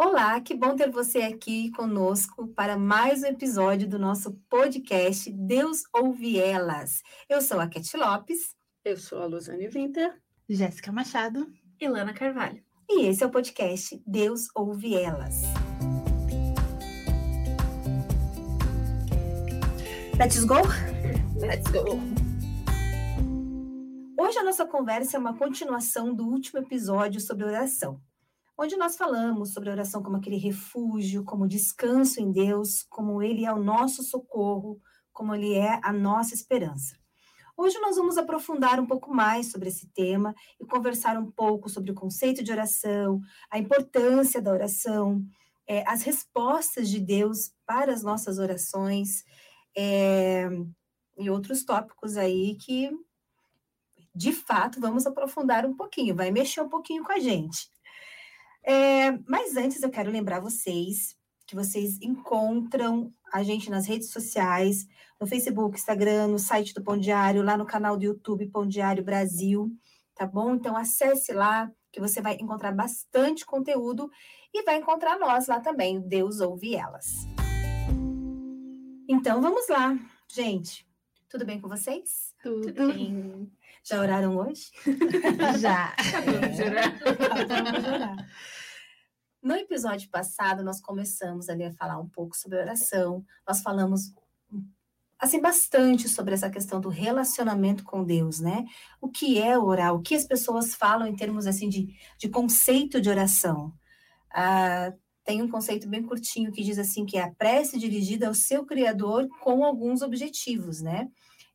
Olá, que bom ter você aqui conosco para mais um episódio do nosso podcast Deus Ouve Elas. Eu sou a Cat Lopes. Eu sou a Luzane Winter. Jéssica Machado. E Lana Carvalho. E esse é o podcast Deus Ouve Elas. Let's go? Let's go! Hoje a nossa conversa é uma continuação do último episódio sobre oração onde nós falamos sobre a oração como aquele refúgio, como descanso em Deus, como Ele é o nosso socorro, como Ele é a nossa esperança. Hoje nós vamos aprofundar um pouco mais sobre esse tema e conversar um pouco sobre o conceito de oração, a importância da oração, é, as respostas de Deus para as nossas orações é, e outros tópicos aí que, de fato, vamos aprofundar um pouquinho, vai mexer um pouquinho com a gente. É, mas antes eu quero lembrar vocês que vocês encontram a gente nas redes sociais, no Facebook, Instagram, no site do Pão Diário, lá no canal do YouTube Pão Diário Brasil, tá bom? Então acesse lá que você vai encontrar bastante conteúdo e vai encontrar nós lá também, Deus ouve elas. Então vamos lá, gente. Tudo bem com vocês? Tudo, Tudo bem. Já oraram hoje? Já. De orar. De orar. No episódio passado, nós começamos ali a falar um pouco sobre oração. Nós falamos assim bastante sobre essa questão do relacionamento com Deus, né? O que é orar? O que as pessoas falam em termos assim de, de conceito de oração? Ah, tem um conceito bem curtinho que diz assim que é a prece dirigida ao seu Criador com alguns objetivos, né?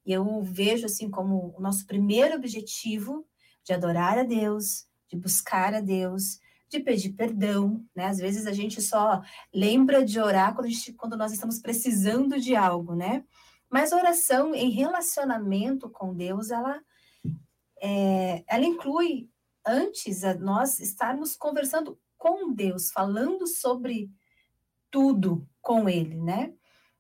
E eu vejo assim como o nosso primeiro objetivo de adorar a Deus, de buscar a Deus, de pedir perdão, né? Às vezes a gente só lembra de orar quando, gente, quando nós estamos precisando de algo, né? Mas oração em relacionamento com Deus, ela, é, ela inclui antes a nós estarmos conversando com Deus, falando sobre tudo com Ele, né?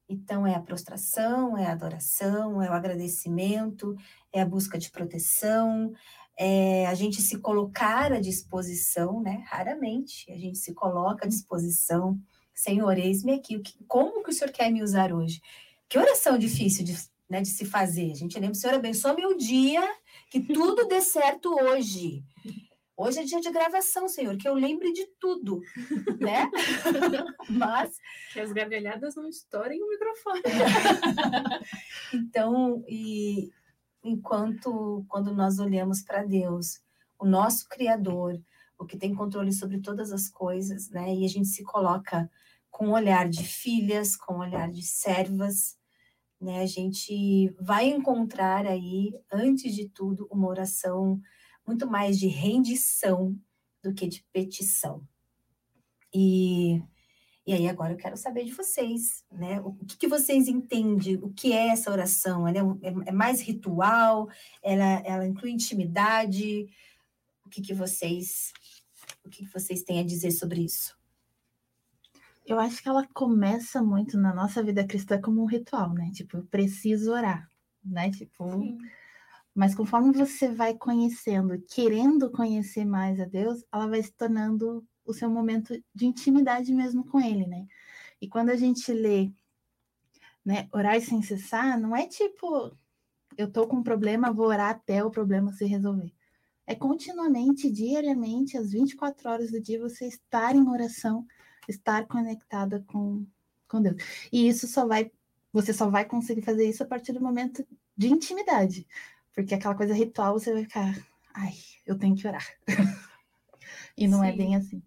Então, é a prostração, é a adoração, é o agradecimento, é a busca de proteção, é a gente se colocar à disposição, né? Raramente a gente se coloca à disposição. Senhor, eis-me aqui. Como que o Senhor quer me usar hoje? Que oração difícil de, né, de se fazer. A gente lembra, Senhor, abençoa meu dia, que tudo dê certo hoje. Hoje é dia de gravação, Senhor, que eu lembre de tudo, né? Mas. Que as gargalhadas não estourem o microfone. então, e enquanto quando nós olhamos para Deus, o nosso Criador, o que tem controle sobre todas as coisas, né? E a gente se coloca com o olhar de filhas, com o olhar de servas, né? A gente vai encontrar aí, antes de tudo, uma oração muito mais de rendição do que de petição. E e aí agora eu quero saber de vocês, né? O que, que vocês entendem? O que é essa oração? Ela é, é, é mais ritual? Ela, ela inclui intimidade? O que, que vocês o que, que vocês têm a dizer sobre isso? Eu acho que ela começa muito na nossa vida cristã como um ritual, né? Tipo, eu preciso orar, né? Tipo, Sim. mas conforme você vai conhecendo, querendo conhecer mais a Deus, ela vai se tornando o seu momento de intimidade mesmo com ele, né? E quando a gente lê, né, orar sem cessar, não é tipo, eu tô com um problema, vou orar até o problema se resolver. É continuamente, diariamente, às 24 horas do dia, você estar em oração, estar conectada com, com Deus. E isso só vai, você só vai conseguir fazer isso a partir do momento de intimidade. Porque aquela coisa ritual, você vai ficar, ai, eu tenho que orar. e não é Sim. é bem assim.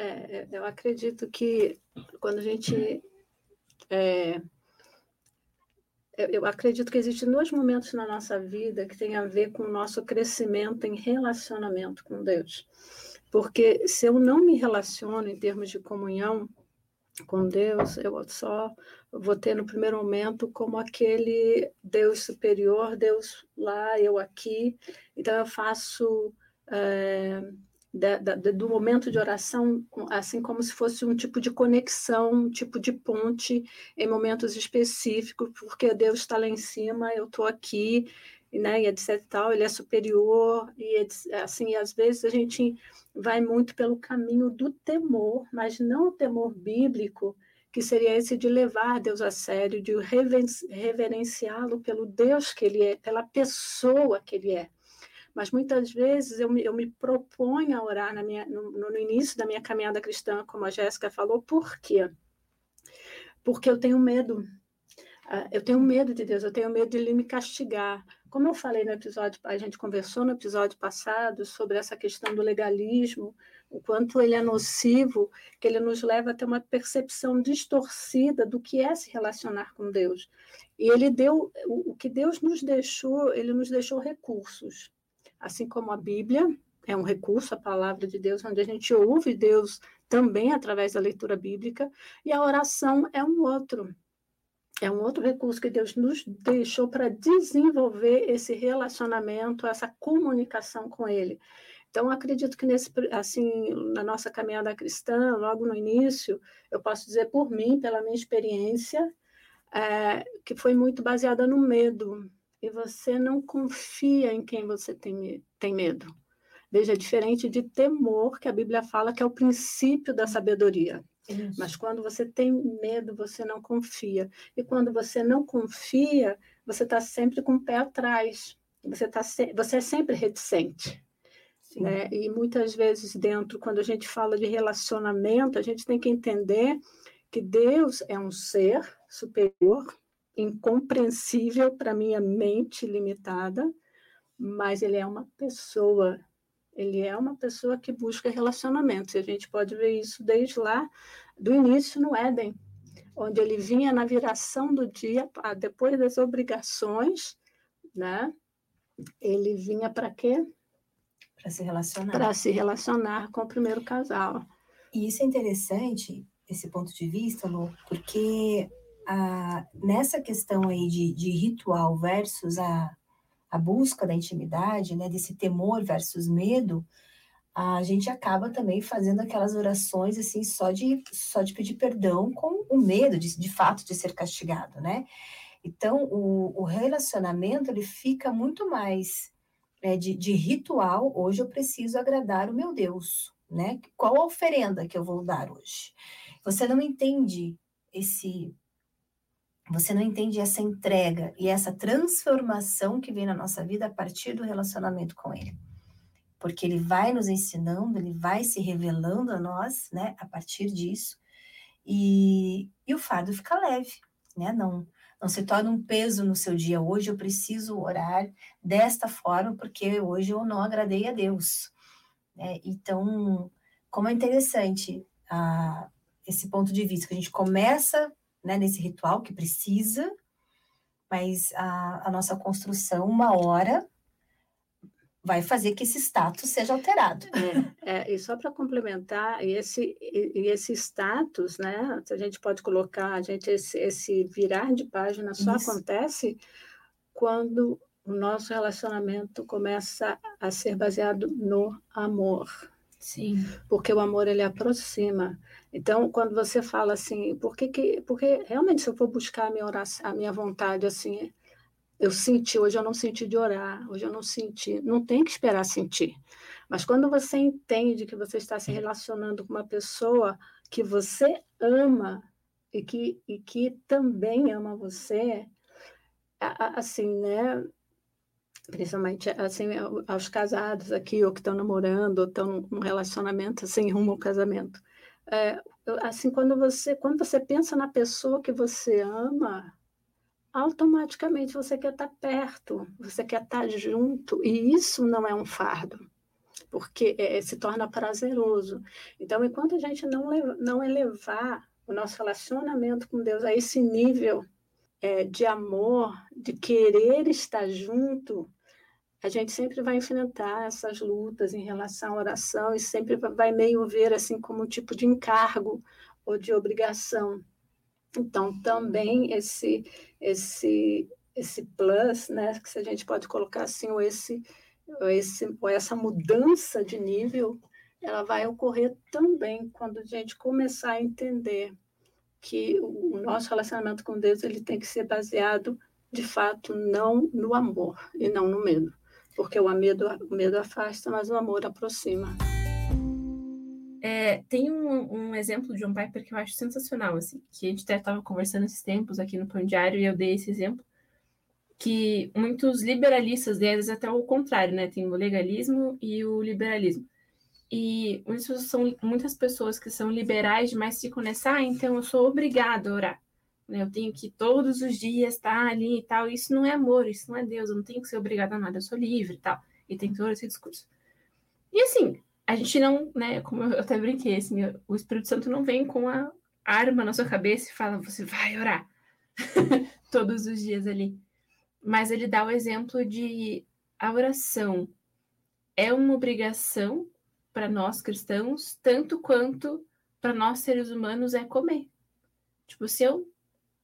É, eu acredito que quando a gente. É, eu acredito que existem dois momentos na nossa vida que tem a ver com o nosso crescimento em relacionamento com Deus. Porque se eu não me relaciono em termos de comunhão com Deus, eu só vou ter no primeiro momento como aquele Deus superior, Deus lá, eu aqui. Então eu faço. É, da, da, do momento de oração, assim como se fosse um tipo de conexão, um tipo de ponte em momentos específicos, porque Deus está lá em cima, eu estou aqui, né, e etc tal, ele é superior e assim, às vezes a gente vai muito pelo caminho do temor, mas não o temor bíblico, que seria esse de levar Deus a sério, de reverenciá-lo pelo Deus que ele é, pela pessoa que ele é. Mas muitas vezes eu me, eu me proponho a orar na minha, no, no início da minha caminhada cristã, como a Jéssica falou, por quê? Porque eu tenho medo. Ah, eu tenho medo de Deus, eu tenho medo de Ele me castigar. Como eu falei no episódio, a gente conversou no episódio passado sobre essa questão do legalismo, o quanto ele é nocivo, que ele nos leva a ter uma percepção distorcida do que é se relacionar com Deus. E ele deu o, o que Deus nos deixou, ele nos deixou recursos, assim como a Bíblia é um recurso, a palavra de Deus, onde a gente ouve Deus também através da leitura bíblica, e a oração é um outro. É um outro recurso que Deus nos deixou para desenvolver esse relacionamento, essa comunicação com Ele. Então, acredito que nesse, assim, na nossa caminhada cristã, logo no início, eu posso dizer por mim, pela minha experiência, é, que foi muito baseada no medo. E você não confia em quem você tem, tem medo. Veja, é diferente de temor, que a Bíblia fala que é o princípio da sabedoria. Isso. Mas quando você tem medo, você não confia. E quando você não confia, você está sempre com o pé atrás. Você, tá se... você é sempre reticente. Né? E muitas vezes, dentro, quando a gente fala de relacionamento, a gente tem que entender que Deus é um ser superior, incompreensível para minha mente limitada, mas ele é uma pessoa. Ele é uma pessoa que busca relacionamentos. E a gente pode ver isso desde lá do início no Éden, onde ele vinha na viração do dia, depois das obrigações, né? Ele vinha para quê? Para se relacionar. Para se relacionar com o primeiro casal. E isso é interessante, esse ponto de vista, Lu, porque a, nessa questão aí de, de ritual versus a, a busca da intimidade, né, desse temor versus medo, a gente acaba também fazendo aquelas orações assim só de só de pedir perdão com o medo de, de fato de ser castigado, né? Então o, o relacionamento ele fica muito mais é, de, de ritual, hoje eu preciso agradar o meu Deus, né? Qual a oferenda que eu vou dar hoje? Você não entende esse você não entende essa entrega e essa transformação que vem na nossa vida a partir do relacionamento com ele. Porque ele vai nos ensinando, ele vai se revelando a nós, né, a partir disso. E, e o fardo fica leve, né? Não não se torna um peso no seu dia. Hoje eu preciso orar desta forma, porque hoje eu não agradei a Deus. É, então, como é interessante ah, esse ponto de vista, que a gente começa né, nesse ritual que precisa, mas a, a nossa construção, uma hora, vai fazer que esse status seja alterado. É, é, e só para complementar, esse, e esse status, né, a gente pode colocar, a gente, esse, esse virar de página só Isso. acontece quando o nosso relacionamento começa a ser baseado no amor. Sim. Porque o amor ele aproxima. Então, quando você fala assim, por que, que porque realmente se eu for buscar a minha oração, a minha vontade assim, eu senti, hoje eu não senti de orar, hoje eu não senti, não tem que esperar sentir. Mas quando você entende que você está se relacionando com uma pessoa que você ama e que, e que também ama você, assim, né? Principalmente assim, aos casados aqui, ou que estão namorando, ou estão num relacionamento assim, rumo ao casamento. É, assim, quando você, quando você pensa na pessoa que você ama, automaticamente você quer estar perto, você quer estar junto, e isso não é um fardo, porque é, se torna prazeroso. Então, enquanto a gente não, não elevar o nosso relacionamento com Deus a esse nível é, de amor, de querer estar junto, a gente sempre vai enfrentar essas lutas em relação à oração e sempre vai meio ver assim como um tipo de encargo ou de obrigação. Então, também esse, esse, esse plus, né, que se a gente pode colocar assim, ou, esse, ou, esse, ou essa mudança de nível, ela vai ocorrer também quando a gente começar a entender que o nosso relacionamento com Deus ele tem que ser baseado de fato, não no amor e não no medo. Porque o medo, o medo afasta, mas o amor aproxima. É, tem um, um, exemplo de John Piper que eu acho sensacional, assim, que a gente até estava conversando esses tempos aqui no Pão Diário e eu dei esse exemplo, que muitos liberalistas, deles até o contrário, né? Tem o legalismo e o liberalismo. E muitas são muitas pessoas que são liberais demais ficam nessa, ah, então eu sou obrigado a orar. Eu tenho que todos os dias estar ali e tal. Isso não é amor, isso não é Deus, eu não tenho que ser obrigado a nada, eu sou livre e tal. E tem todo esse discurso. E assim, a gente não, né, como eu até brinquei, assim, o Espírito Santo não vem com a arma na sua cabeça e fala, você vai orar todos os dias ali. Mas ele dá o exemplo de a oração é uma obrigação para nós cristãos, tanto quanto para nós seres humanos é comer. Tipo, se eu,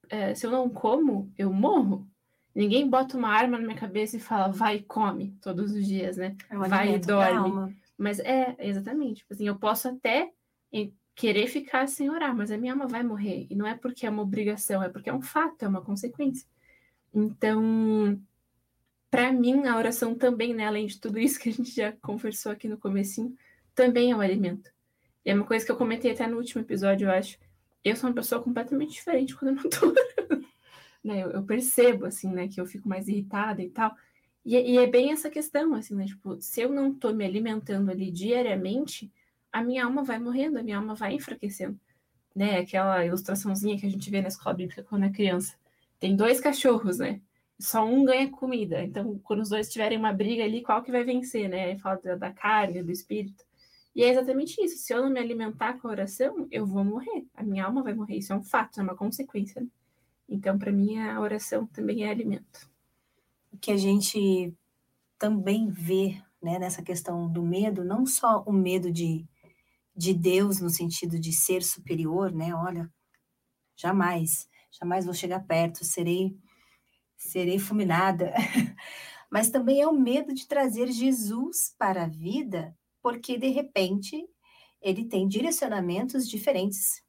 é, se eu não como, eu morro. Ninguém bota uma arma na minha cabeça e fala, vai e come todos os dias, né? É vai e dorme. Mas é, exatamente. Tipo assim, eu posso até querer ficar sem orar, mas a minha alma vai morrer. E não é porque é uma obrigação, é porque é um fato, é uma consequência. Então, para mim, a oração também, né, além de tudo isso que a gente já conversou aqui no comecinho, também é um alimento. E é uma coisa que eu comentei até no último episódio, eu acho. Eu sou uma pessoa completamente diferente quando eu não tô né? Eu, eu, percebo, assim, né, que eu fico mais irritada e tal. E, e, é bem essa questão, assim, né? Tipo, se eu não tô me alimentando ali diariamente, a minha alma vai morrendo, a minha alma vai enfraquecendo. Né? Aquela ilustraçãozinha que a gente vê na escola bíblica quando é criança. Tem dois cachorros, né? Só um ganha comida. Então, quando os dois tiverem uma briga ali, qual que vai vencer, né? Aí fala da carne, do espírito. E é exatamente isso. Se eu não me alimentar com a oração, eu vou morrer. A minha alma vai morrer. Isso é um fato, é uma consequência. Né? Então, para mim, a oração também é alimento o que a gente também vê né, nessa questão do medo, não só o medo de, de Deus no sentido de ser superior, né? Olha, jamais, jamais vou chegar perto, serei serei fulminada. Mas também é o medo de trazer Jesus para a vida, porque de repente ele tem direcionamentos diferentes,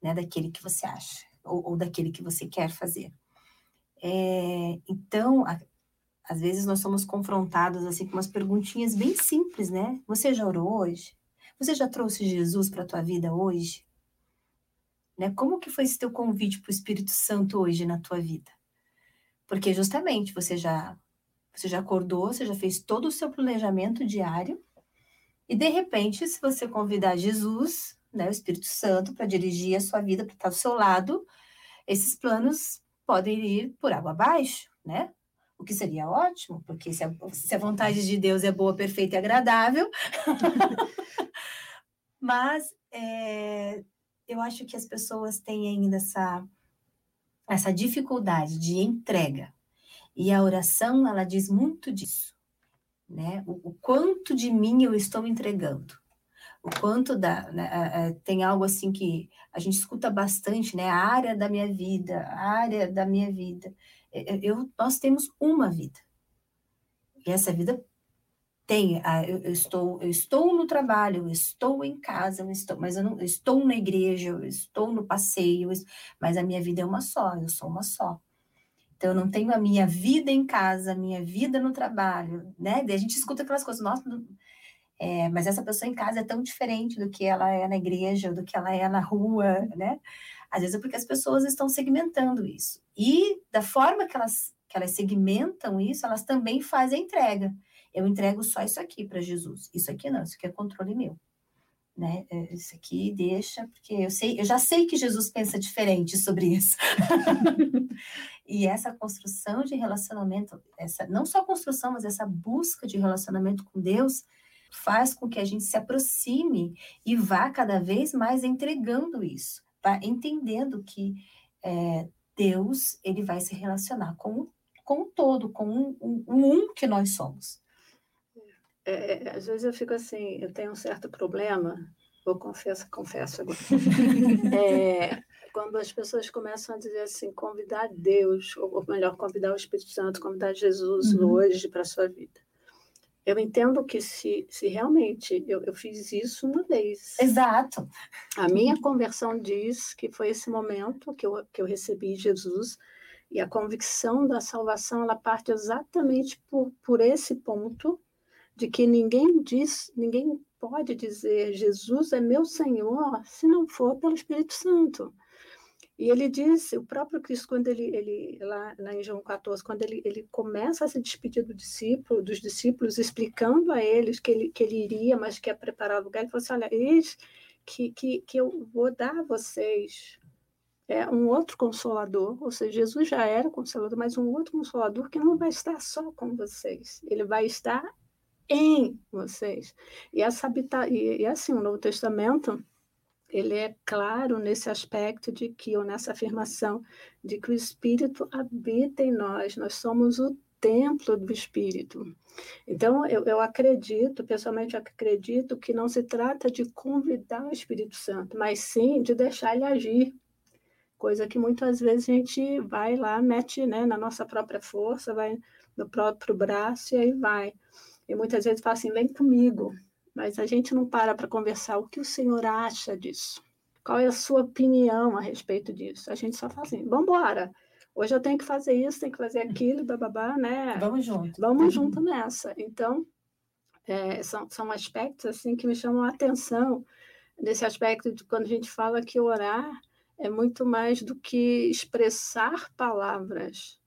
né, daquele que você acha ou, ou daquele que você quer fazer. É, então, a, às vezes nós somos confrontados assim com umas perguntinhas bem simples, né? Você já orou hoje? Você já trouxe Jesus para a tua vida hoje? Né? Como que foi esse teu convite para o Espírito Santo hoje na tua vida? Porque justamente você já você já acordou, você já fez todo o seu planejamento diário e de repente, se você convidar Jesus, né, o Espírito Santo para dirigir a sua vida, para estar do seu lado, esses planos podem ir por água abaixo, né? O que seria ótimo, porque se a, se a vontade de Deus é boa, perfeita e agradável. Mas é, eu acho que as pessoas têm ainda essa, essa dificuldade de entrega. E a oração, ela diz muito disso. Né? O, o quanto de mim eu estou entregando o quanto da, né, tem algo assim que a gente escuta bastante, né? A área da minha vida, a área da minha vida. Eu, nós temos uma vida. E essa vida tem, eu, estou, eu estou no trabalho, eu estou em casa, eu estou, mas eu não eu estou na igreja, eu estou no passeio, mas a minha vida é uma só, eu sou uma só. Então, eu não tenho a minha vida em casa, a minha vida no trabalho, né? Daí a gente escuta aquelas coisas, nossa, é, mas essa pessoa em casa é tão diferente do que ela é na igreja, do que ela é na rua, né? Às vezes é porque as pessoas estão segmentando isso. E da forma que elas, que elas segmentam isso, elas também fazem a entrega. Eu entrego só isso aqui para Jesus. Isso aqui não, isso aqui é controle meu. Né? É, isso aqui deixa, porque eu sei, eu já sei que Jesus pensa diferente sobre isso. e essa construção de relacionamento, essa não só construção, mas essa busca de relacionamento com Deus, faz com que a gente se aproxime e vá cada vez mais entregando isso, vá entendendo que é, Deus ele vai se relacionar com, com o todo, com o um, um, um, que nós somos. É, é, às vezes eu fico assim, eu tenho um certo problema, vou confesso, confesso agora, é, quando as pessoas começam a dizer assim, convidar Deus, ou melhor, convidar o Espírito Santo, convidar Jesus uhum. hoje para a sua vida eu entendo que se, se realmente eu, eu fiz isso uma vez. Exato. A minha conversão diz que foi esse momento que eu, que eu recebi Jesus E a convicção da salvação, ela parte exatamente por, por esse ponto de que ninguém diz, ninguém pode dizer Jesus é meu Senhor se não for pelo Espírito Santo. E ele diz, o próprio Cristo, quando ele, ele lá, lá em João 14, quando ele, ele começa a se despedir do discípulo, dos discípulos, explicando a eles que ele, que ele iria, mas que ia preparar o lugar, ele falou assim, olha, eis que, que, que eu vou dar a vocês é, um outro consolador, ou seja, Jesus já era consolador, mas um outro consolador que não vai estar só com vocês, ele vai estar em vocês. E, essa e, e assim, o Novo Testamento ele é claro nesse aspecto de que, ou nessa afirmação, de que o Espírito habita em nós, nós somos o templo do Espírito. Então, eu, eu acredito, pessoalmente acredito, que não se trata de convidar o Espírito Santo, mas sim de deixar ele agir. Coisa que muitas vezes a gente vai lá, mete né, na nossa própria força, vai no próprio braço e aí vai. E muitas vezes fala assim: vem comigo, mas a gente não para para conversar o que o senhor acha disso. Qual é a sua opinião a respeito disso? A gente só fala assim, vamos embora. Hoje eu tenho que fazer isso, tenho que fazer aquilo, bababá, né? Vamos junto. Vamos uhum. junto nessa. Então, é, são, são aspectos assim que me chamam a atenção nesse aspecto de quando a gente fala que orar é muito mais do que expressar palavras,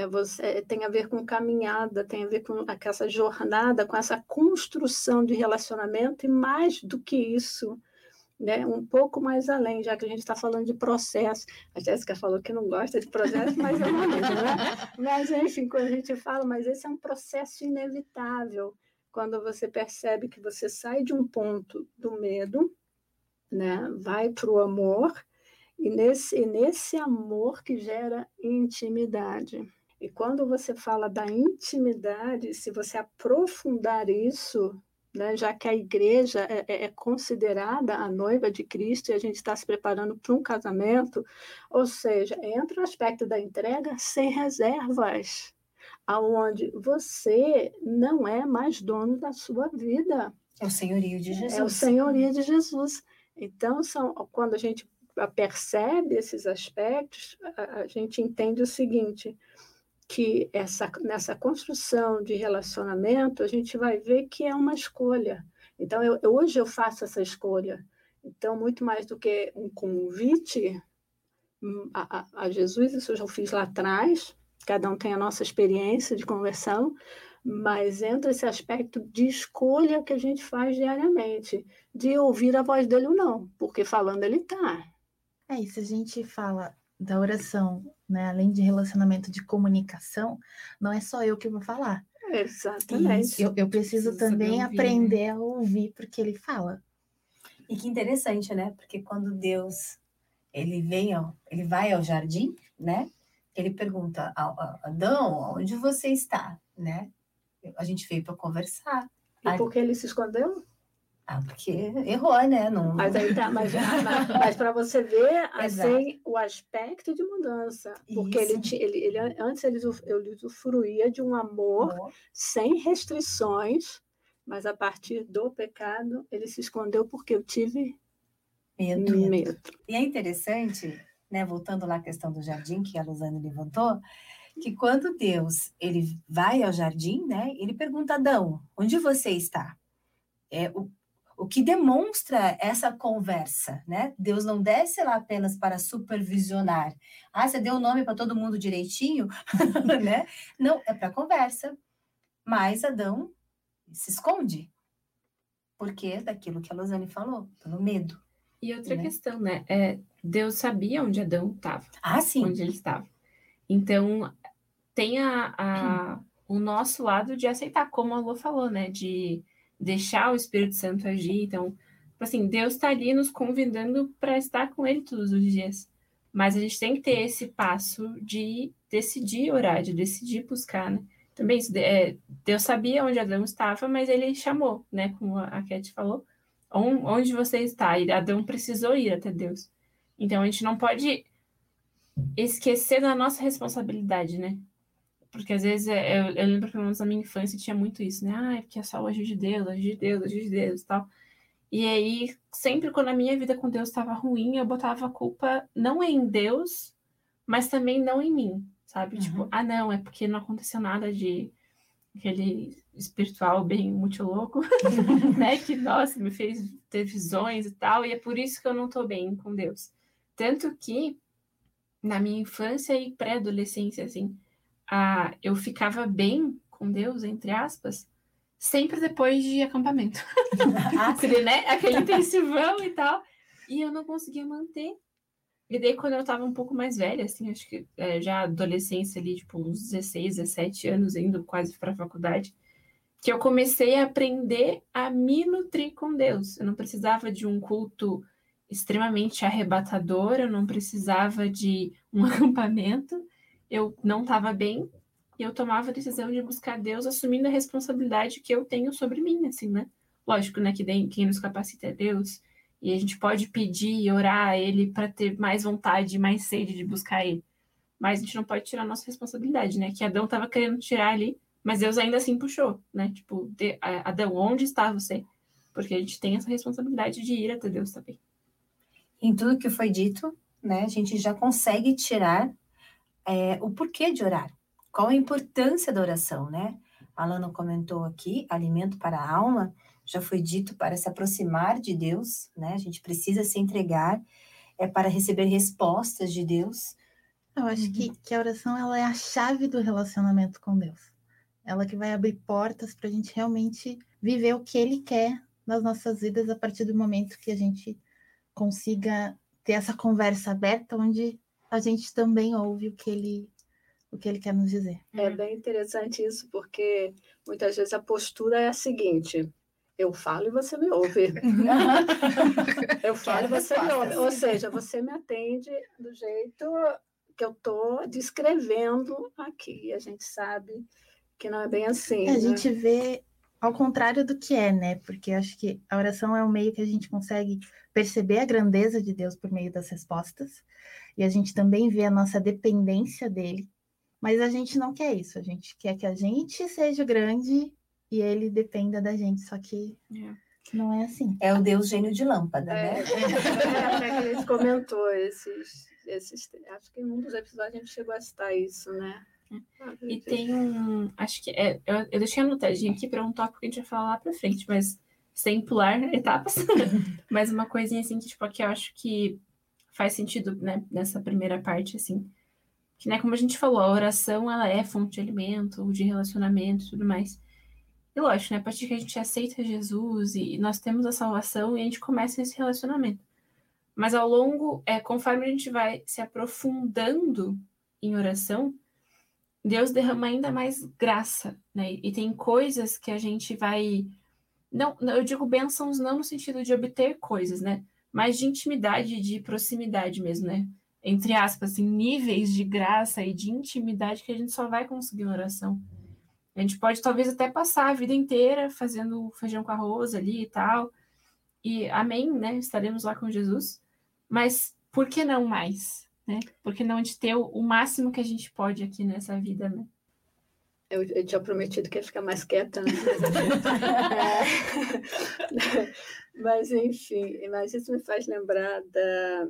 é você, é, tem a ver com caminhada, tem a ver com essa jornada, com essa construção de relacionamento, e mais do que isso, né, um pouco mais além, já que a gente está falando de processo. A Jéssica falou que não gosta de processo, mas é uma mesmo, né? Mas, enfim, quando a gente fala, mas esse é um processo inevitável, quando você percebe que você sai de um ponto do medo, né, vai para o amor, e nesse, e nesse amor que gera intimidade. E quando você fala da intimidade, se você aprofundar isso, né, já que a igreja é, é, é considerada a noiva de Cristo e a gente está se preparando para um casamento, ou seja, entra o aspecto da entrega sem reservas, aonde você não é mais dono da sua vida. É o senhorio de Jesus. É o senhorio de Jesus. Então, são, quando a gente percebe esses aspectos, a, a gente entende o seguinte: que essa, nessa construção de relacionamento a gente vai ver que é uma escolha. Então, eu, hoje eu faço essa escolha. Então, muito mais do que um convite hum, a, a, a Jesus, isso eu já fiz lá atrás, cada um tem a nossa experiência de conversão, mas entra esse aspecto de escolha que a gente faz diariamente, de ouvir a voz dele ou não, porque falando ele está. É isso, a gente fala da oração, né? Além de relacionamento de comunicação, não é só eu que vou falar. Exatamente. Eu, eu preciso também ouvir, aprender né? a ouvir porque ele fala. E que interessante, né? Porque quando Deus ele vem, ó, ele vai ao jardim, né? Ele pergunta Adão, onde você está, né? A gente veio para conversar. E por que ele se escondeu? Ah, porque errou, né? Não... Mas aí tá, mas, mas, mas para você ver assim, o aspecto de mudança. Porque ele, ele, ele, antes ele, ele usufruía de um amor, amor sem restrições, mas a partir do pecado ele se escondeu porque eu tive medo. medo. E é interessante, né, voltando lá à questão do jardim que a Luzane levantou, que quando Deus ele vai ao jardim, né, ele pergunta a Adão, onde você está? É, o, o que demonstra essa conversa, né? Deus não desce lá apenas para supervisionar. Ah, você deu o nome para todo mundo direitinho, né? Não, é para conversa. Mas Adão se esconde. Porque daquilo que a Lozane falou, pelo medo. E outra né? questão, né? É, Deus sabia onde Adão estava. Ah, sim. Onde ele estava. Então, tem a, a o nosso lado de aceitar, como a Lu falou, né? De deixar o Espírito Santo agir. Então, tipo assim, Deus está ali nos convidando para estar com Ele todos os dias. Mas a gente tem que ter esse passo de decidir orar, de decidir buscar, né? Também isso, é, Deus sabia onde Adão estava, mas ele chamou, né? Como a Cat falou, onde você está? E Adão precisou ir até Deus. Então a gente não pode esquecer da nossa responsabilidade, né? Porque às vezes é, eu, eu lembro pelo menos na minha infância tinha muito isso, né? Ah, é porque é só o agir de Deus, agir de Deus, agir de Deus e tal. E aí, sempre quando a minha vida com Deus estava ruim, eu botava a culpa não em Deus, mas também não em mim, sabe? Uhum. Tipo, ah, não, é porque não aconteceu nada de aquele espiritual bem muito louco, né? Que, nossa, me fez ter visões e tal, e é por isso que eu não tô bem com Deus. Tanto que, na minha infância e pré-adolescência, assim, a, eu ficava bem com Deus, entre aspas, sempre depois de acampamento. Ah, aquele, né? Aquele intensivão e tal. E eu não conseguia manter. E daí, quando eu tava um pouco mais velha, assim, acho que é, já adolescência ali, tipo, uns 16, 17 anos, indo quase pra faculdade, que eu comecei a aprender a me nutrir com Deus. Eu não precisava de um culto extremamente arrebatador, eu não precisava de um acampamento, eu não estava bem, e eu tomava a decisão de buscar Deus, assumindo a responsabilidade que eu tenho sobre mim, assim, né? Lógico, né, que quem nos capacita é Deus, e a gente pode pedir e orar a Ele para ter mais vontade, mais sede de buscar Ele. Mas a gente não pode tirar a nossa responsabilidade, né? Que Adão estava querendo tirar ali, mas Deus ainda assim puxou, né? Tipo, de, Adão, onde está você? Porque a gente tem essa responsabilidade de ir até Deus também. Em tudo que foi dito, né? A gente já consegue tirar é, o porquê de orar. Qual a importância da oração, né? A Alana comentou aqui, alimento para a alma já foi dito para se aproximar de Deus, né? A gente precisa se entregar é para receber respostas de Deus. Eu acho uhum. que, que a oração ela é a chave do relacionamento com Deus. Ela que vai abrir portas para a gente realmente viver o que Ele quer nas nossas vidas a partir do momento que a gente consiga ter essa conversa aberta onde a gente também ouve o que Ele o que ele quer nos dizer. É bem interessante isso, porque muitas vezes a postura é a seguinte: eu falo e você me ouve. eu falo e você me ouve. Ou seja, você me atende do jeito que eu estou descrevendo aqui. A gente sabe que não é bem assim. É, né? A gente vê ao contrário do que é, né? Porque acho que a oração é um meio que a gente consegue perceber a grandeza de Deus por meio das respostas. E a gente também vê a nossa dependência dele. Mas a gente não quer isso. A gente quer que a gente seja grande e ele dependa da gente, só que é. não é assim. É o Deus gênio de lâmpada, é, né? É, é, a gente comentou esses, esses. Acho que em um dos episódios a gente chegou a citar isso, né? E tem um. Acho que é. Eu, eu deixei anotadinho aqui para um tópico que a gente vai falar lá para frente, mas sem pular etapas. mas uma coisinha assim que, tipo, aqui eu acho que faz sentido, né, nessa primeira parte, assim. Que, né, como a gente falou, a oração ela é fonte de alimento, de relacionamento e tudo mais. E lógico, né? A partir que a gente aceita Jesus e nós temos a salvação e a gente começa esse relacionamento. Mas ao longo, é, conforme a gente vai se aprofundando em oração, Deus derrama ainda mais graça, né? E tem coisas que a gente vai. Não, eu digo bênçãos não no sentido de obter coisas, né? Mas de intimidade, de proximidade mesmo, né? Entre aspas, em assim, níveis de graça e de intimidade que a gente só vai conseguir em oração. A gente pode talvez até passar a vida inteira fazendo feijão com arroz ali e tal. E amém, né? Estaremos lá com Jesus. Mas por que não mais? Né? Por que não a gente ter o, máximo que a gente pode aqui nessa vida, né? Eu, eu tinha prometido que ia ficar mais quieta, né? mas, enfim, mas isso me faz lembrar da,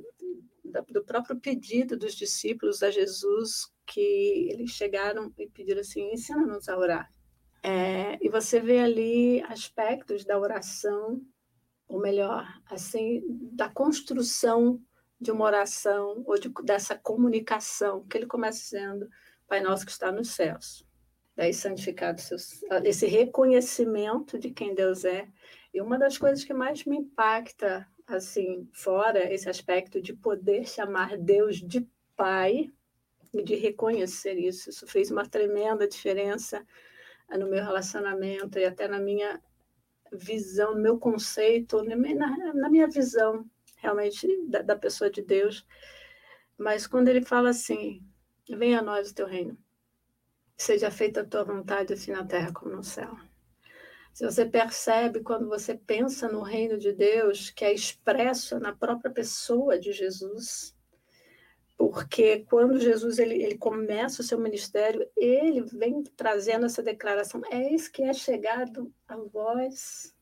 da, do próprio pedido dos discípulos a Jesus que eles chegaram e pediram assim: ensina-nos a orar. É, e você vê ali aspectos da oração, ou melhor, assim, da construção de uma oração ou de, dessa comunicação que ele começa sendo Pai Nosso que está nos céus. Daí santificado seus, esse reconhecimento de quem Deus é. E uma das coisas que mais me impacta, assim, fora esse aspecto de poder chamar Deus de Pai, e de reconhecer isso. Isso fez uma tremenda diferença no meu relacionamento e até na minha visão, no meu conceito, na, na minha visão realmente da, da, pessoa de Deus. Mas quando ele fala assim: venha a nós o teu reino, seja feita a tua vontade, assim na terra como no céu. Se você percebe quando você pensa no reino de Deus, que é expresso na própria pessoa de Jesus, porque quando Jesus ele, ele começa o seu ministério, ele vem trazendo essa declaração: eis que é chegado a vós,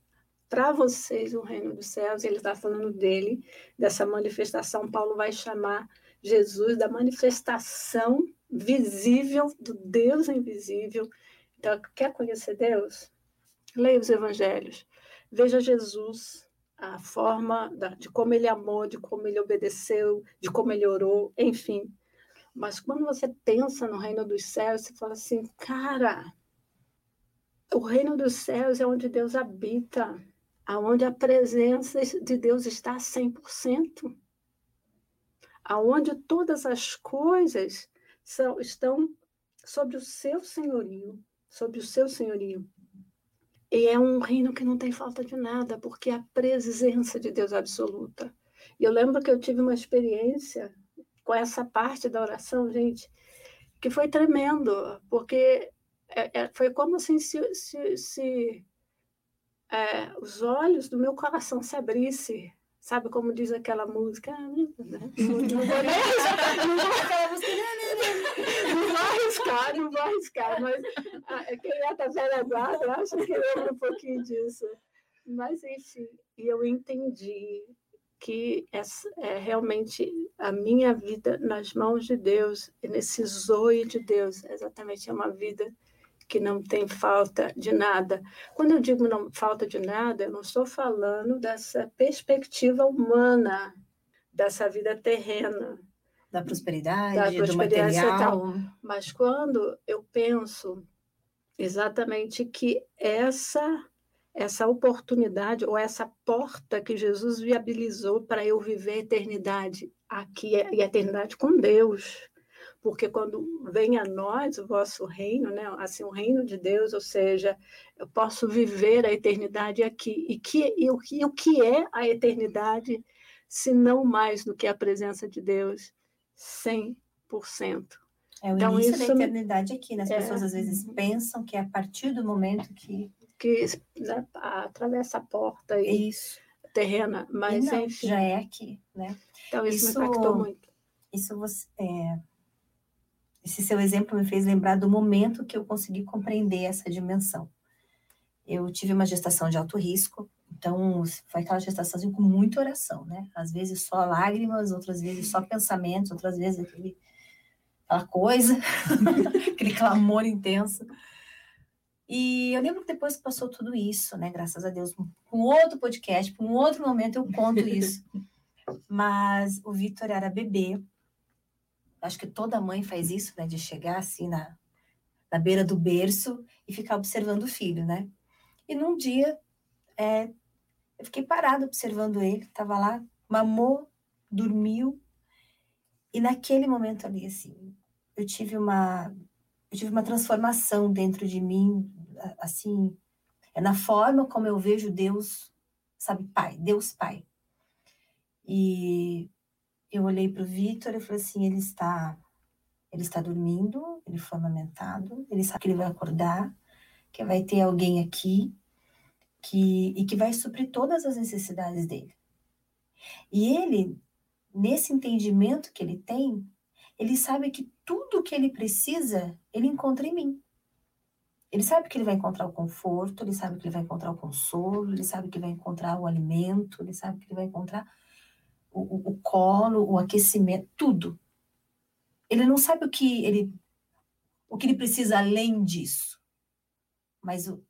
para vocês, o reino dos céus. Ele está falando dele, dessa manifestação. Paulo vai chamar Jesus, da manifestação visível do Deus invisível. Então, quer conhecer Deus? Leia os evangelhos. Veja Jesus, a forma de como ele amou, de como ele obedeceu, de como ele orou, enfim. Mas quando você pensa no reino dos céus, você fala assim, cara, o reino dos céus é onde Deus habita, aonde a presença de Deus está 100%, aonde todas as coisas são, estão sobre o seu senhorio, sobre o seu senhorio. E é um reino que não tem falta de nada, porque é a presença de Deus absoluta. E eu lembro que eu tive uma experiência com essa parte da oração, gente, que foi tremendo, porque é, é, foi como assim se, se, se é, os olhos do meu coração se abrissem Sabe como diz aquela música? Não vou arriscar, não vou arriscar, mas ah, quem é da velha guarda acho que lembra um pouquinho disso. Mas, enfim, e eu entendi que essa é realmente a minha vida nas mãos de Deus, nesse zoe de Deus, exatamente é uma vida que não tem falta de nada. Quando eu digo não falta de nada, eu não estou falando dessa perspectiva humana, dessa vida terrena. Da prosperidade, da prosperidade do material. Mas quando eu penso exatamente que essa essa oportunidade ou essa porta que Jesus viabilizou para eu viver a eternidade aqui e a eternidade com Deus, porque quando vem a nós o vosso reino, né, assim, o reino de Deus, ou seja, eu posso viver a eternidade aqui. E, que, e, o, e o que é a eternidade, se não mais do que a presença de Deus? 100%. É o então, início da eternidade aqui, né? As é, pessoas às vezes pensam que é a partir do momento que... Que né, atravessa a porta e isso. terrena, mas não, enfim. já é aqui, né? Então isso, isso me impactou muito. Isso você, é, esse seu exemplo me fez lembrar do momento que eu consegui compreender essa dimensão. Eu tive uma gestação de alto risco, então foi aquela gestação com muita oração, né? Às vezes só lágrimas, outras vezes só pensamentos, outras vezes aquele, aquela coisa, aquele clamor intenso. E eu lembro que depois que passou tudo isso, né? Graças a Deus, um outro podcast, um outro momento eu conto isso. Mas o Vitor era bebê, acho que toda mãe faz isso, né? De chegar assim na, na beira do berço e ficar observando o filho, né? E num dia, é, eu fiquei parada observando ele, estava lá, mamou, dormiu, e naquele momento ali, assim, eu tive uma, eu tive uma transformação dentro de mim, assim, é na forma como eu vejo Deus, sabe, Pai, Deus Pai. E eu olhei para o Vitor e falei assim, ele está, ele está dormindo, ele foi amamentado, ele sabe que ele vai acordar, que vai ter alguém aqui que e que vai suprir todas as necessidades dele. E ele, nesse entendimento que ele tem, ele sabe que tudo que ele precisa, ele encontra em mim. Ele sabe que ele vai encontrar o conforto, ele sabe que ele vai encontrar o consolo, ele sabe que vai encontrar o alimento, ele sabe que ele vai encontrar o, o colo, o aquecimento, tudo. Ele não sabe o que ele o que ele precisa além disso. Mas o,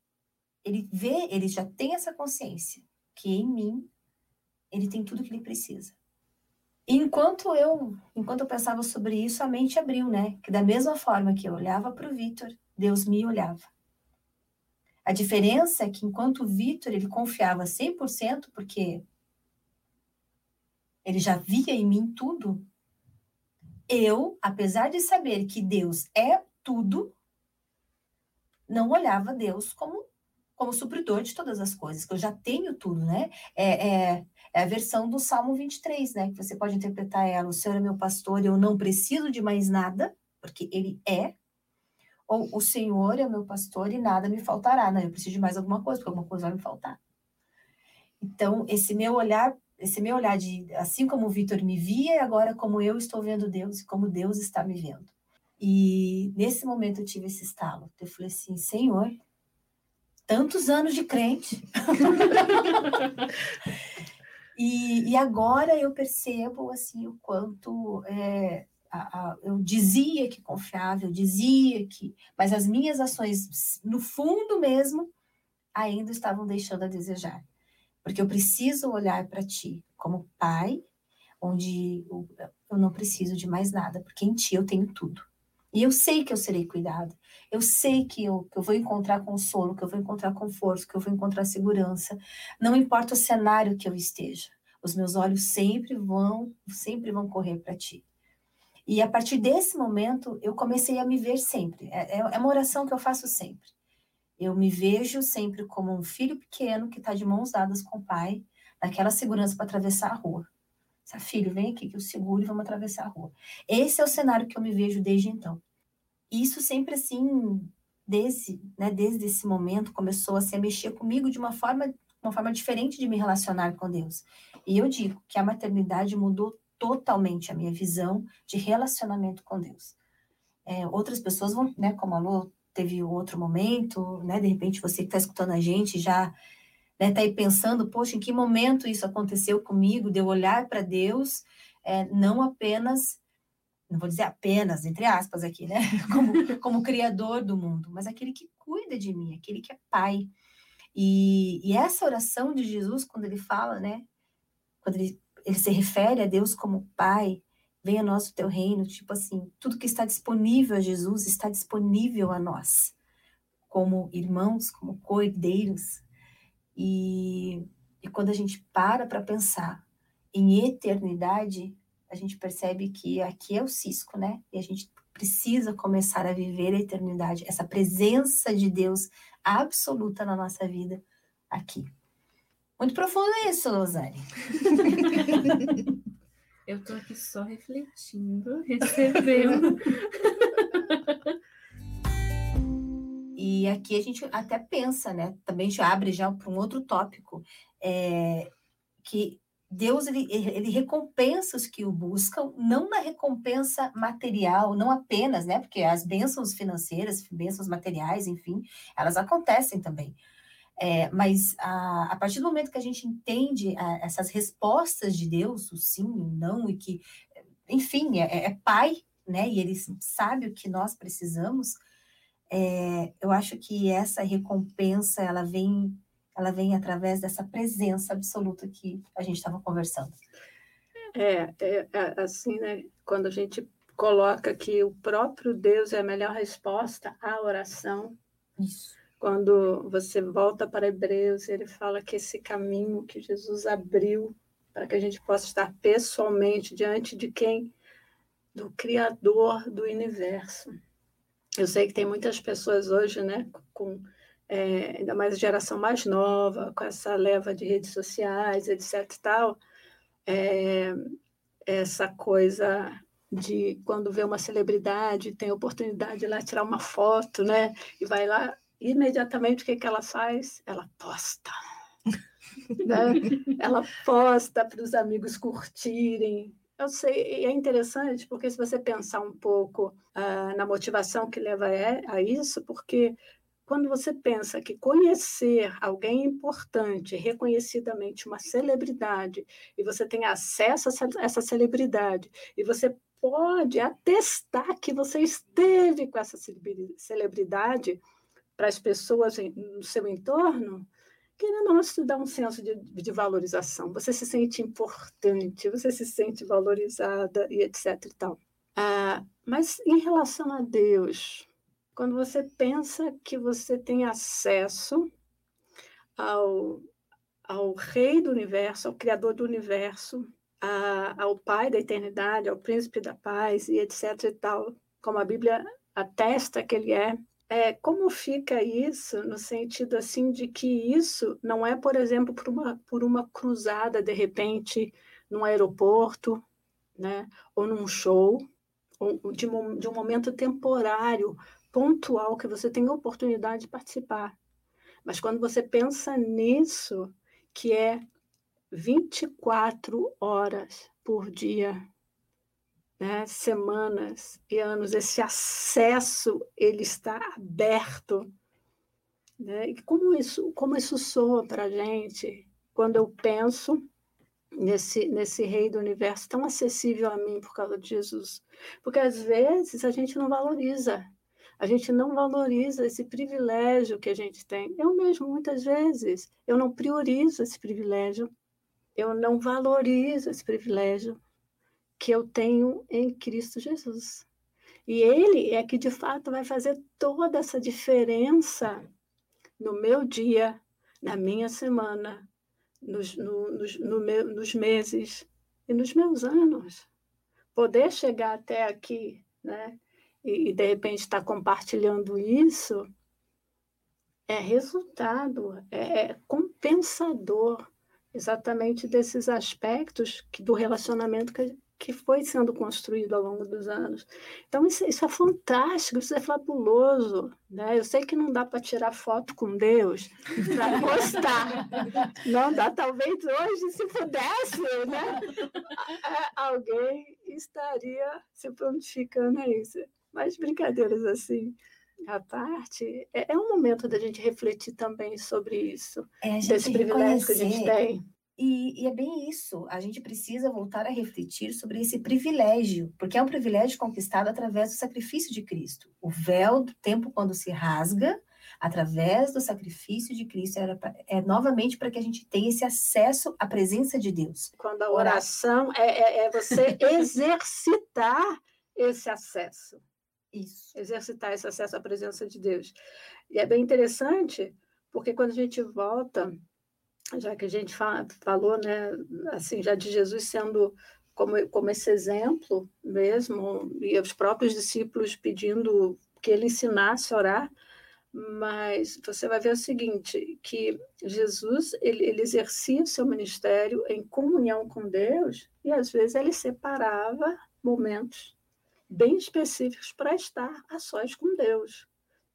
ele vê, ele já tem essa consciência que em mim ele tem tudo que ele precisa. E enquanto eu, enquanto eu pensava sobre isso, a mente abriu, né? Que da mesma forma que eu olhava para o Vitor, Deus me olhava. A diferença é que enquanto o Vitor ele confiava 100%, porque ele já via em mim tudo. Eu, apesar de saber que Deus é tudo, não olhava Deus como como supridor de todas as coisas, que eu já tenho tudo, né? É, é, é, a versão do Salmo 23, né? Que você pode interpretar ela: O Senhor é meu pastor, eu não preciso de mais nada, porque Ele é. Ou o Senhor é meu pastor e nada me faltará. Não, eu preciso de mais alguma coisa, porque alguma coisa vai me faltar. Então, esse meu olhar esse meu olhar de assim como o Vitor me via, agora como eu estou vendo Deus e como Deus está me vendo. E nesse momento eu tive esse estalo. Eu falei assim, Senhor, tantos anos de crente. E, e agora eu percebo assim o quanto é, a, a, eu dizia que confiava, eu dizia que, mas as minhas ações no fundo mesmo ainda estavam deixando a desejar, porque eu preciso olhar para ti como pai, onde eu, não preciso de mais nada, porque em ti eu tenho tudo. E eu sei que eu serei cuidado. Eu sei que eu, que eu vou encontrar consolo, que eu vou encontrar conforto, que eu vou encontrar segurança. Não importa o cenário que eu esteja. Os meus olhos sempre vão, sempre vão correr para ti. E a partir desse momento, eu comecei a me ver sempre. É, é, é uma oração que eu faço sempre. Eu me vejo sempre como um filho pequeno que está de mãos dadas com o pai, naquela segurança para atravessar a rua. Filho, vem aqui que eu seguro e vamos atravessar a rua. Esse é o cenário que eu me vejo desde então. Isso sempre assim, desde, né, desde esse momento, começou a se mexer comigo de uma forma, uma forma diferente de me relacionar com Deus. E eu digo que a maternidade mudou totalmente a minha visão de relacionamento com Deus. É, outras pessoas vão, né, como a Lu teve outro momento, né, de repente você que está escutando a gente já né, tá aí pensando, poxa, em que momento isso aconteceu comigo, de eu olhar para Deus, é, não apenas, não vou dizer apenas, entre aspas aqui, né, como, como criador do mundo, mas aquele que cuida de mim, aquele que é pai. E, e essa oração de Jesus, quando ele fala, né, quando ele, ele se refere a Deus como pai, venha a nós o teu reino, tipo assim, tudo que está disponível a Jesus está disponível a nós, como irmãos, como cordeiros, e, e quando a gente para para pensar em eternidade, a gente percebe que aqui é o cisco, né? E a gente precisa começar a viver a eternidade, essa presença de Deus absoluta na nossa vida aqui. Muito profundo isso, Rosane. Eu tô aqui só refletindo, recebendo. E aqui a gente até pensa, né? Também já abre já para um outro tópico, é, que Deus ele, ele recompensa os que o buscam, não na recompensa material, não apenas, né? Porque as bênçãos financeiras, bênçãos materiais, enfim, elas acontecem também. É, mas a, a, partir do momento que a gente entende a, essas respostas de Deus, o sim, o não, e que, enfim, é, é pai, né? E ele sabe o que nós precisamos, é, eu acho que essa recompensa ela vem ela vem através dessa presença absoluta que a gente estava conversando. É, é, é, assim, né? Quando a gente coloca que o próprio Deus é a melhor resposta à oração. Isso. Quando você volta para Hebreus, ele fala que esse caminho que Jesus abriu para que a gente possa estar pessoalmente diante de quem? Do Criador do universo. Eu sei que tem muitas pessoas hoje, né, com é, ainda mais a geração mais nova, com essa leva de redes sociais, etc. e tal, é, essa coisa de quando vê uma celebridade, tem oportunidade de ir lá tirar uma foto, né? E vai lá, imediatamente o que, que ela faz? Ela posta. né? Ela posta para os amigos curtirem, eu sei, é interessante porque se você pensar um pouco ah, na motivação que leva a isso, porque quando você pensa que conhecer alguém importante, reconhecidamente uma celebridade, e você tem acesso a essa celebridade, e você pode atestar que você esteve com essa celebridade para as pessoas no seu entorno, querendo não, isso dá um senso de, de, valorização. Você se sente importante, você se sente valorizada e etc. E tal. Ah, mas em relação a Deus, quando você pensa que você tem acesso ao, ao Rei do Universo, ao Criador do Universo, a, ao Pai da Eternidade, ao Príncipe da Paz e etc. e tal, como a Bíblia atesta que ele é, é, como fica isso no sentido assim de que isso não é, por exemplo, por uma, por uma cruzada de repente num aeroporto, né, ou num show, ou de, de um momento temporário, pontual que você tem a oportunidade de participar. Mas quando você pensa nisso, que é 24 horas por dia, né, semanas e anos, esse acesso ele está aberto. Né? E como isso, como isso soa para a gente quando eu penso nesse, nesse rei do universo tão acessível a mim por causa de Jesus. Porque às vezes a gente não valoriza, a gente não valoriza esse privilégio que a gente tem. Eu mesmo, muitas vezes, eu não priorizo esse privilégio, eu não valorizo esse privilégio que eu tenho em Cristo Jesus. E Ele é que de fato vai fazer toda essa diferença no meu dia, na minha semana, nos, no, nos, no meu, nos meses e nos meus anos. Poder chegar até aqui, né? E, e de repente estar compartilhando isso é resultado, é, é compensador exatamente desses aspectos que, do relacionamento que, que foi sendo construído ao longo dos anos. Então, isso, isso é fantástico, isso é fabuloso. Né? Eu sei que não dá para tirar foto com Deus para postar. não dá, talvez hoje, se pudesse, né? alguém estaria se prontificando a isso. Mas brincadeiras assim à parte, é, é um momento da gente refletir também sobre isso, é, desse privilégio que a gente tem. E, e, é bem isso, a gente precisa voltar a refletir sobre esse privilégio, porque é um privilégio conquistado através do sacrifício de Cristo. O véu do tempo, quando se rasga, através do sacrifício de Cristo, era pra, é novamente para que a gente tenha esse acesso à presença de Deus. Quando a oração é, é, é você exercitar esse acesso. Isso. Exercitar esse acesso à presença de Deus. E é bem interessante, porque quando a gente volta já que a gente falou, né, assim, já de Jesus sendo como, como esse exemplo mesmo, e os próprios discípulos pedindo que ele ensinasse a orar, mas você vai ver o seguinte, que Jesus, ele, ele exercia o seu ministério em comunhão com Deus, e às vezes ele separava momentos bem específicos para estar a sós com Deus.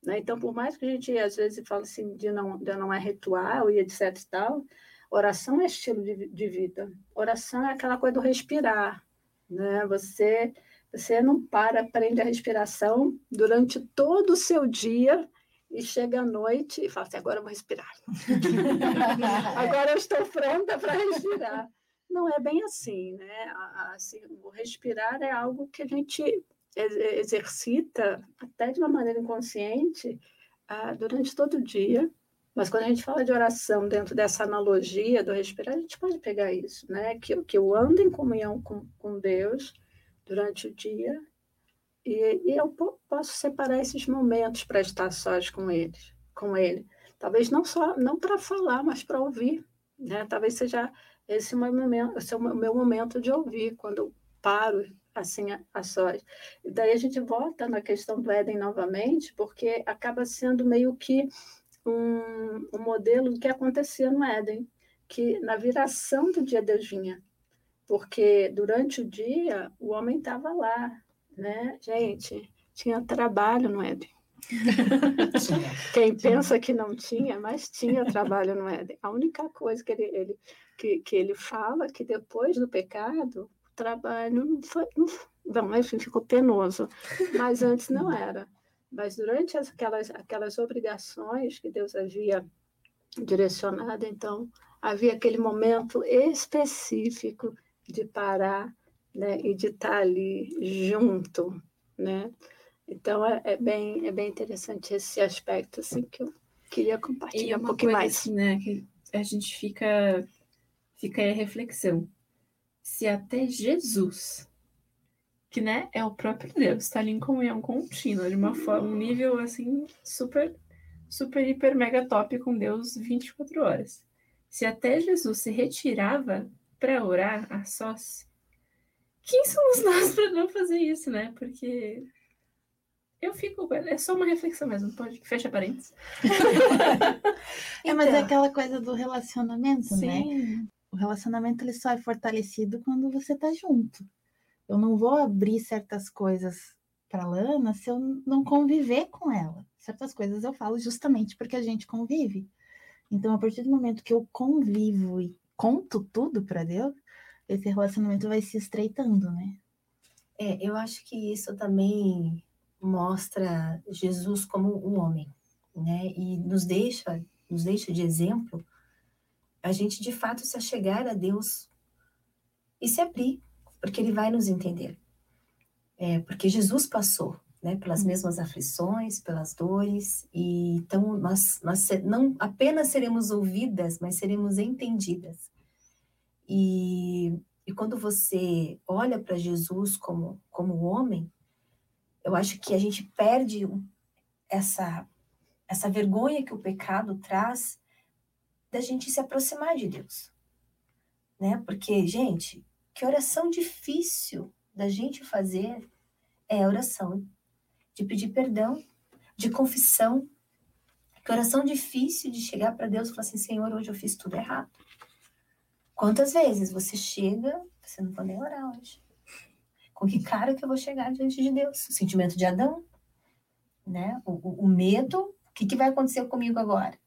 Né? Então, por mais que a gente às vezes fale assim de não, de não é ritual e etc e tal, oração é estilo de, de vida. Oração é aquela coisa do respirar, né? Você você não para, prende a respiração durante todo o seu dia e chega à noite e fala assim, agora eu vou respirar. agora eu estou pronta para respirar. Não é bem assim, né? Assim, o respirar é algo que a gente exercita até de uma maneira inconsciente ah, durante todo o dia. Mas quando a gente fala de oração dentro dessa analogia do respirar, a gente pode pegar isso, né? Que, que eu ando em comunhão com, com Deus durante o dia e, e eu posso separar esses momentos para estar sós com ele, com ele. Talvez não só não para falar, mas para ouvir, né? Talvez seja esse o meu momento, esse é o meu momento de ouvir quando eu paro assim a, sós. Daí a gente volta na questão do Éden novamente, porque acaba sendo meio que um, um modelo do que acontecia no Éden, que na viração do dia Deus vinha, porque durante o dia o homem estava lá, né? Gente, tinha trabalho no Éden. Quem pensa que não tinha, mas tinha trabalho no Éden. A única coisa que ele, ele, que, que ele fala que depois do pecado, trabalho não foi. Não, não enfim, ficou penoso. Mas antes não era. Mas durante aquelas, aquelas obrigações que Deus havia direcionado, então, havia aquele momento específico de parar né, e de estar ali junto, né? Então, é, é, bem, é bem interessante esse aspecto, assim, que eu queria compartilhar um pouquinho mais. Assim, né, que a gente fica, fica aí a reflexão se até Jesus, que né, é o próprio Deus, está ali em comunhão contínua, de uma forma, um nível assim super, super, hiper, mega top com Deus 24 horas. Se até Jesus se retirava para orar a sós, quem somos nós para não fazer isso, né? Porque eu fico. É só uma reflexão mesmo, pode. Fecha parênteses. é, mas é então. aquela coisa do relacionamento, né? Sim. né? O relacionamento ele só é fortalecido quando você tá junto. Eu não vou abrir certas coisas para Lana se eu não conviver com ela. Certas coisas eu falo justamente porque a gente convive. Então, a partir do momento que eu convivo e conto tudo para Deus, esse relacionamento vai se estreitando, né? É, eu acho que isso também mostra Jesus como um homem, né? E nos deixa, nos deixa de exemplo a gente de fato se achegar a Deus e se abrir, porque ele vai nos entender. É, porque Jesus passou né, pelas uhum. mesmas aflições, pelas dores, e então nós, nós não apenas seremos ouvidas, mas seremos entendidas. E, e quando você olha para Jesus como, como homem, eu acho que a gente perde essa, essa vergonha que o pecado traz da gente se aproximar de Deus. Né? Porque, gente, que oração difícil da gente fazer é a oração de pedir perdão, de confissão. Que oração difícil de chegar para Deus e falar assim: Senhor, hoje eu fiz tudo errado. Quantas vezes você chega, você não pode nem orar hoje. Com que cara que eu vou chegar diante de Deus? O sentimento de Adão, né? O, o, o medo, o que, que vai acontecer comigo agora?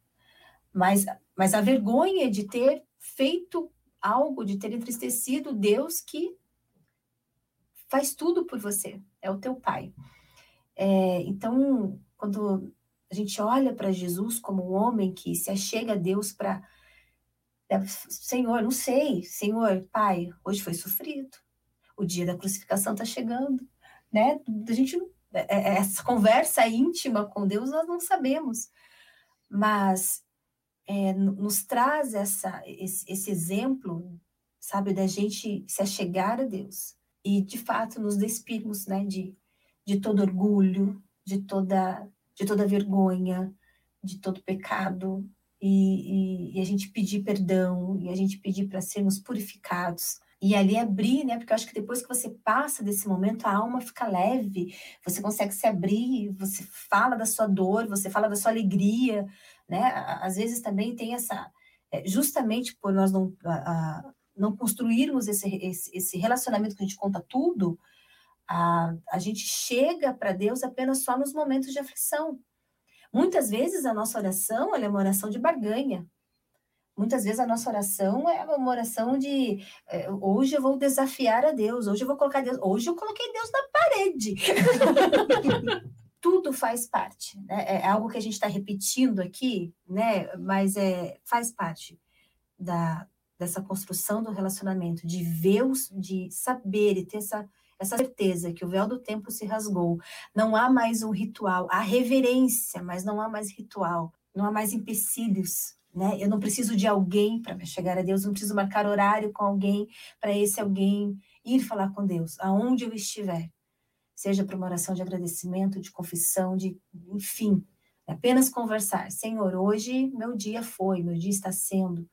Mas, mas a vergonha de ter feito algo, de ter entristecido Deus que faz tudo por você, é o teu pai. É, então, quando a gente olha para Jesus como um homem que se achega a Deus para. É, Senhor, não sei, Senhor, Pai, hoje foi sofrido, o dia da crucificação está chegando, né? A gente, é, é, essa conversa íntima com Deus nós não sabemos, mas é, nos traz essa, esse, esse exemplo, sabe, da gente se achegar a Deus e de fato nos despirmos, né, de de todo orgulho, de toda, de toda vergonha, de todo pecado, e, e, e a gente pedir perdão, e a gente pedir para sermos purificados. E ali abrir, né? Porque eu acho que depois que você passa desse momento, a alma fica leve, você consegue se abrir, você fala da sua dor, você fala da sua alegria, né? Às vezes também tem essa. É, justamente por nós não, a, não construirmos esse, esse, esse relacionamento que a gente conta tudo, a, a gente chega para Deus apenas só nos momentos de aflição. Muitas vezes a nossa oração é uma oração de barganha. Muitas vezes a nossa oração é uma oração de é, hoje eu vou desafiar a Deus, hoje eu vou colocar Deus, hoje eu coloquei Deus na parede. Tudo faz parte, né? É algo que a gente está repetindo aqui, né? Mas é, faz parte da, dessa construção do relacionamento, de ver, os, de saber e ter essa essa certeza que o véu do templo se rasgou. Não há mais um ritual, há reverência, mas não há mais ritual, não há mais empecilhos. Né? Eu não preciso de alguém para chegar a Deus, eu não preciso marcar horário com alguém para esse alguém ir falar com Deus, aonde eu estiver. Seja para uma oração de agradecimento, de confissão, de enfim, apenas conversar. Senhor, hoje meu dia foi, meu dia está sendo.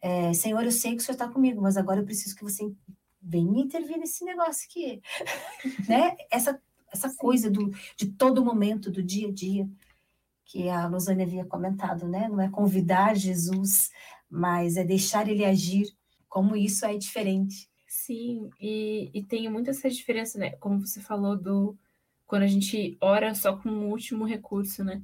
É, Senhor, eu sei que o Senhor está comigo, mas agora eu preciso que você vem intervir nesse negócio aqui, né? Essa, essa coisa do, de todo momento, do dia a dia, que a Luzane havia comentado, né? Não é convidar Jesus, mas é deixar ele agir, como isso é diferente. Sim, e, e tem muita essa diferença, né? Como você falou do quando a gente ora só como último recurso, né?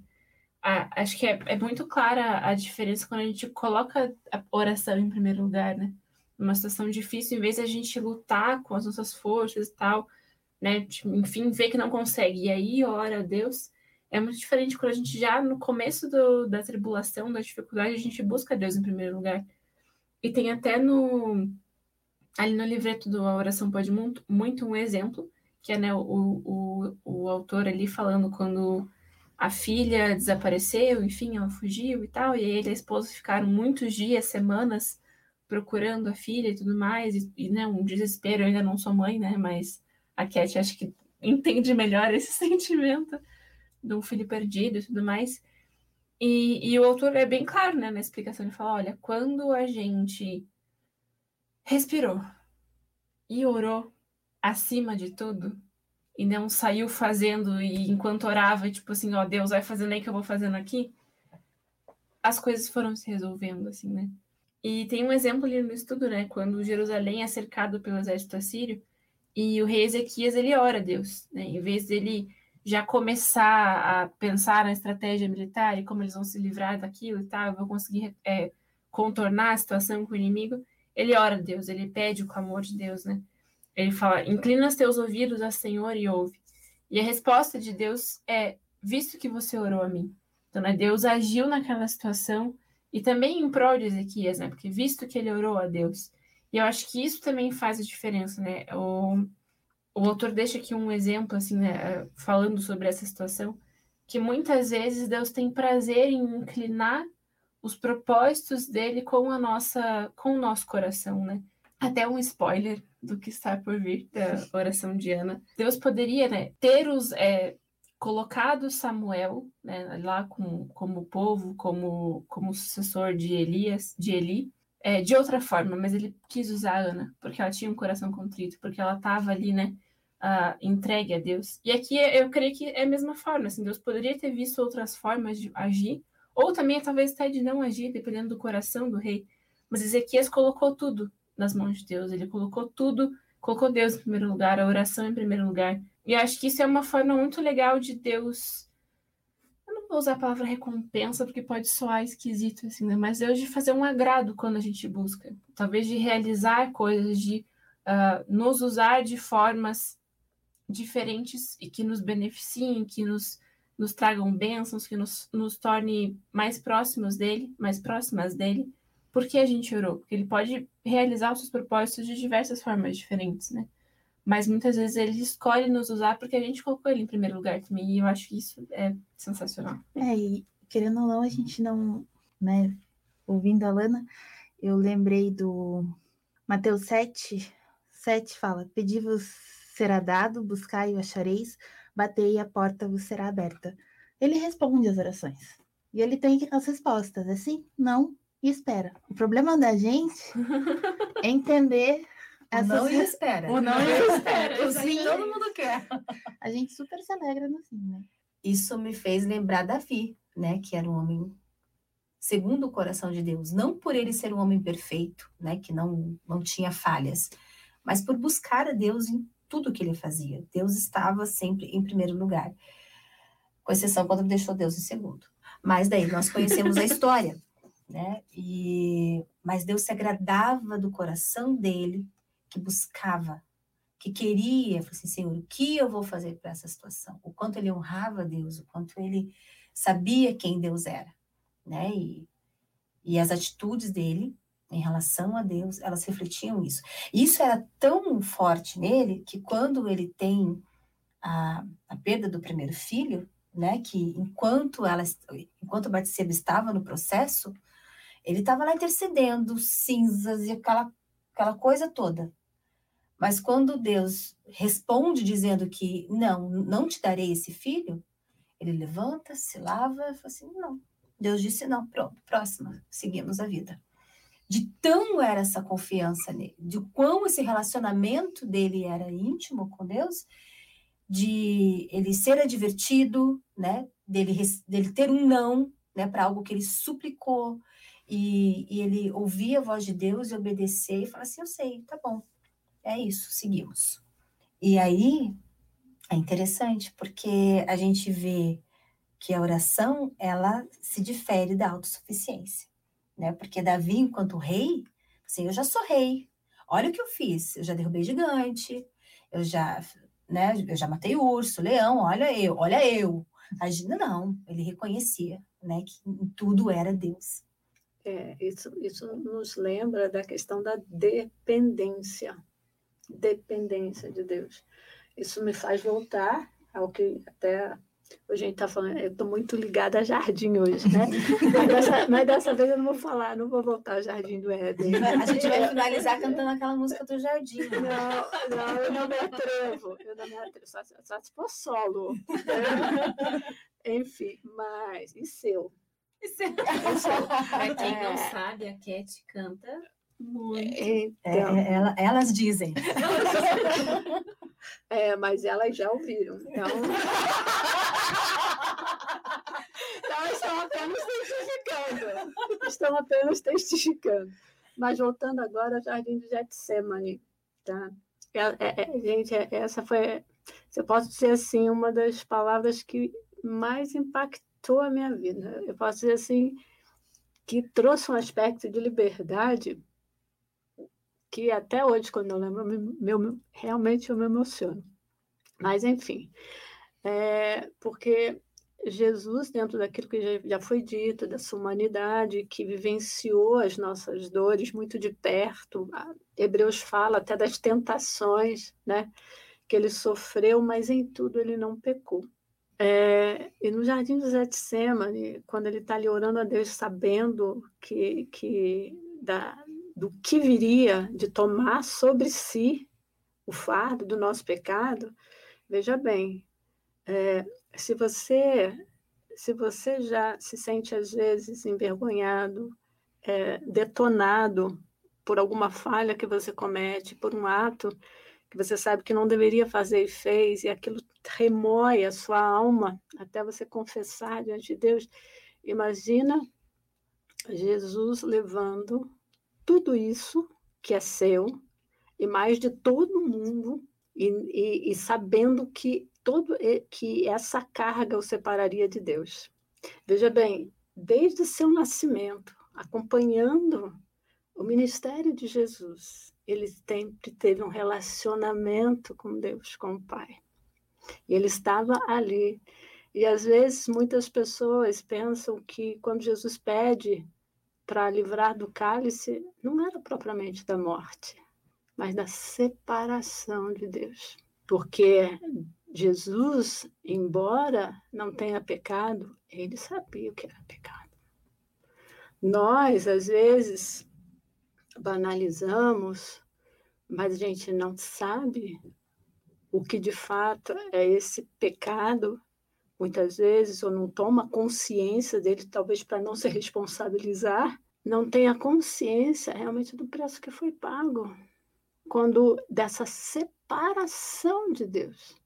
Ah, acho que é, é muito clara a diferença quando a gente coloca a oração em primeiro lugar, né? numa situação difícil, em vez de a gente lutar com as nossas forças e tal, né? Tipo, enfim, ver que não consegue. E aí, ora a Deus, é muito diferente quando a gente já no começo do, da tribulação, da dificuldade, a gente busca Deus em primeiro lugar. E tem até no ali no livreto do A Oração Pode Muito, muito um exemplo, que é né, o, o, o autor ali falando quando a filha desapareceu, enfim, ela fugiu e tal, e ele e a esposa ficaram muitos dias, semanas, procurando a filha e tudo mais, e, e né, um desespero, eu ainda não sou mãe, né, mas a Cat acho que entende melhor esse sentimento um filho perdido e tudo mais. E, e o autor é bem claro, né, na explicação, ele fala, olha, quando a gente respirou e orou acima de tudo, e não saiu fazendo, e enquanto orava, tipo assim, ó, Deus vai fazendo aí que eu vou fazendo aqui, as coisas foram se resolvendo, assim, né? E tem um exemplo ali no estudo, né? Quando Jerusalém é cercado pelo exército assírio e o rei Ezequias ele ora a Deus, né? Em vez dele já começar a pensar na estratégia militar e como eles vão se livrar daquilo e tal, vão conseguir é, contornar a situação com o inimigo, ele ora a Deus, ele pede o clamor de Deus, né? Ele fala: Inclina os teus ouvidos a Senhor e ouve. E a resposta de Deus é: Visto que você orou a mim. Então, né, Deus agiu naquela situação e também em prol de Ezequias, né? Porque visto que ele orou a Deus E eu acho que isso também faz a diferença, né? O, o autor deixa aqui um exemplo, assim, né, falando sobre essa situação, que muitas vezes Deus tem prazer em inclinar os propósitos dele com a nossa, com o nosso coração, né? Até um spoiler do que está por vir da oração de Ana. Deus poderia, né, ter os é, colocado Samuel, né, lá com, como povo, como como sucessor de Elias, de Eli, é, de outra forma, mas ele quis usar a Ana porque ela tinha um coração contrito, porque ela estava ali, né, uh, entregue a Deus. E aqui eu creio que é a mesma forma, assim, Deus poderia ter visto outras formas de agir, ou também talvez até de não agir, dependendo do coração do rei. Mas Ezequias colocou tudo nas mãos de Deus, ele colocou tudo, colocou Deus em primeiro lugar, a oração em primeiro lugar. E acho que isso é uma forma muito legal de Deus. Eu não vou usar a palavra recompensa, porque pode soar esquisito, assim, né? Mas Deus de fazer um agrado quando a gente busca. Talvez de realizar coisas, de uh, nos usar de formas diferentes e que nos beneficiem, que nos nos tragam bênçãos, que nos, nos torne mais próximos dele, mais próximas dele. Por que a gente orou? Porque ele pode realizar os seus propósitos de diversas formas diferentes, né? Mas muitas vezes ele escolhe nos usar porque a gente colocou ele em primeiro lugar também. E eu acho que isso é sensacional. É, e querendo ou não, a gente não, né? Ouvindo a Lana, eu lembrei do Mateus 7, 7 fala: Pedi-vos será dado, buscai e achareis, batei e a porta vos será aberta. Ele responde as orações. E ele tem as respostas, é sim, não e espera. O problema da gente é entender essas... O não e espera. O não e espera. o sim todo mundo quer. A gente super se alegra no sim, né? Isso me fez lembrar Davi, né? Que era um homem segundo o coração de Deus. Não por ele ser um homem perfeito, né? Que não, não tinha falhas, mas por buscar a Deus em tudo que ele fazia. Deus estava sempre em primeiro lugar, com exceção quando deixou Deus em segundo. Mas daí nós conhecemos a história, né? E mas Deus se agradava do coração dele, que buscava, que queria, falou assim, Senhor, o que eu vou fazer para essa situação? O quanto ele honrava Deus, o quanto ele sabia quem Deus era, né? E, e as atitudes dele em relação a Deus, elas refletiam isso. Isso era tão forte nele que quando ele tem a, a perda do primeiro filho, né, que enquanto ela, enquanto Batseba estava no processo, ele estava lá intercedendo, cinzas e aquela, aquela coisa toda. Mas quando Deus responde dizendo que não, não te darei esse filho, ele levanta, se lava e fala assim: não. Deus disse não, pronto, próxima, seguimos a vida de tão era essa confiança nele, de quão esse relacionamento dele era íntimo com Deus, de ele ser advertido, né, dele, dele ter um não, né, para algo que ele suplicou, e, e, ele ouvir a voz de Deus e obedecer e falar assim, eu sei, tá bom, é isso, seguimos. E aí, é interessante, porque a gente vê que a oração, ela se difere da autossuficiência né? Porque Davi, enquanto rei, assim, eu já sou rei. Olha o que eu fiz. Eu já derrubei gigante, eu já, né? Eu já matei urso, leão. Olha eu, olha eu. Agindo não, ele reconhecia, né? Que tudo era Deus. É, isso, isso nos lembra da questão da dependência, dependência de Deus. Isso me faz voltar ao que até Hoje a gente está falando, eu estou muito ligada a jardim hoje, né? mas, dessa, mas, dessa, vez eu não vou falar, não vou voltar ao jardim do Éden. A gente vai finalizar cantando aquela música do jardim. Não, não, eu não me atrevo. Eu não me atrevo, só, só se for solo. Enfim, mas e seu? E seu? Para quem não é. sabe, a Cat canta muito. Então, é, ela, elas dizem. É, mas elas já ouviram. Então, apenas testificando. Estão apenas testificando. Mas voltando agora ao Jardim do Getsemane, tá? É, é, é, gente, é, essa foi, se eu posso dizer assim, uma das palavras que mais impactou a minha vida. Eu posso dizer assim, que trouxe um aspecto de liberdade que até hoje, quando eu lembro, meu, realmente eu me emociono. Mas, enfim, é, porque Jesus, dentro daquilo que já, foi dito, dessa humanidade que vivenciou as nossas dores muito de perto, Hebreus fala até das tentações, né? Que ele sofreu, mas em tudo ele não pecou. É, e no jardim do Getsemane, quando ele está ali orando a Deus, sabendo que, que da, do que viria de tomar sobre si o fardo do nosso pecado, veja bem, é, se você se você já se sente às vezes envergonhado, é, detonado por alguma falha que você comete, por um ato que você sabe que não deveria fazer e fez, e aquilo remói a sua alma até você confessar diante de Deus. Imagina Jesus levando tudo isso que é seu, e mais de todo mundo, e, e, e sabendo que, todo, que essa carga o separaria de Deus. Veja bem, desde seu nascimento, acompanhando o ministério de Jesus, ele sempre teve um relacionamento com Deus, com o Pai. E ele estava ali. E às vezes muitas pessoas pensam que quando Jesus pede para livrar do cálice, não era propriamente da morte, mas da separação de Deus. Porque Jesus, embora não tenha pecado, ele sabia o que era pecado. Nós, às vezes, banalizamos, mas a gente não sabe o que de fato é esse pecado, muitas vezes, ou não toma consciência dele, talvez para não se responsabilizar, não tenha consciência realmente do preço que foi pago, quando dessa separação de Deus.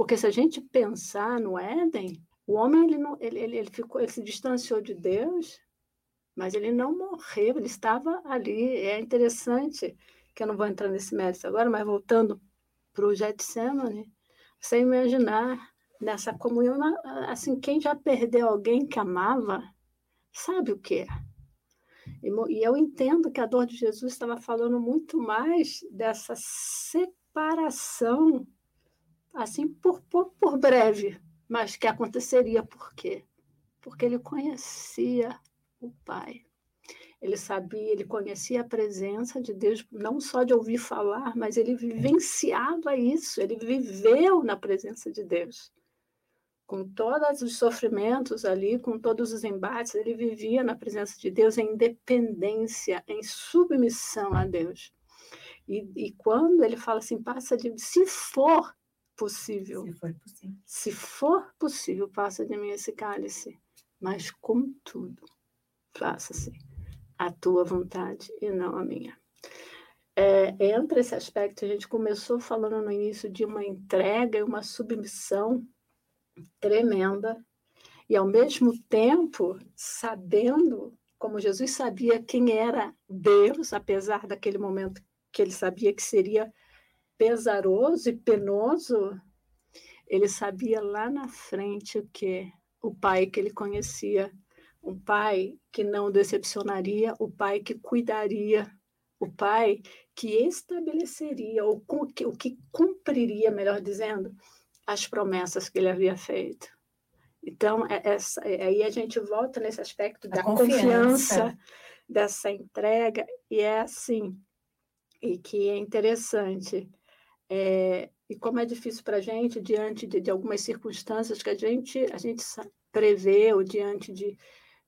Porque se a gente pensar no Éden, o homem ele, não, ele, ele, ele, ficou, ele se distanciou de Deus mas ele não morreu, ele estava ali. É interessante, que eu não vou entrar nesse mérito agora, mas voltando para o Getsemane, você imaginar nessa comunhão, assim, quem já perdeu alguém que amava, sabe o que é. E eu entendo que a dor de Jesus estava falando muito mais dessa separação, assim, por, por, por breve, mas que aconteceria por quê? Porque ele conhecia o Pai. Ele sabia, ele conhecia a presença de Deus, não só de ouvir falar, mas ele vivenciava isso, ele viveu na presença de Deus. Com todos os sofrimentos ali, com todos os embates, ele vivia na presença de Deus em dependência, em submissão a Deus. E, e quando ele fala assim, passa de se for possível, se for possível, se for possível passa de mim esse cálice, mas contudo, faça-se a tua vontade e não a minha. É, entra esse aspecto, a gente começou falando no início de uma entrega e uma submissão tremenda, e ao mesmo tempo sabendo, como Jesus sabia quem era Deus, apesar daquele momento que ele sabia que seria pesaroso e penoso, ele sabia lá na frente o que o pai que ele conhecia um pai que não decepcionaria, o pai que cuidaria, o pai que estabeleceria, ou o que cumpriria, melhor dizendo, as promessas que ele havia feito. Então, é essa, é, aí a gente volta nesse aspecto da confiança. confiança, dessa entrega, e é assim, e que é interessante. É, e como é difícil para a gente, diante de, de, algumas circunstâncias que a gente, a gente prevê, ou diante de,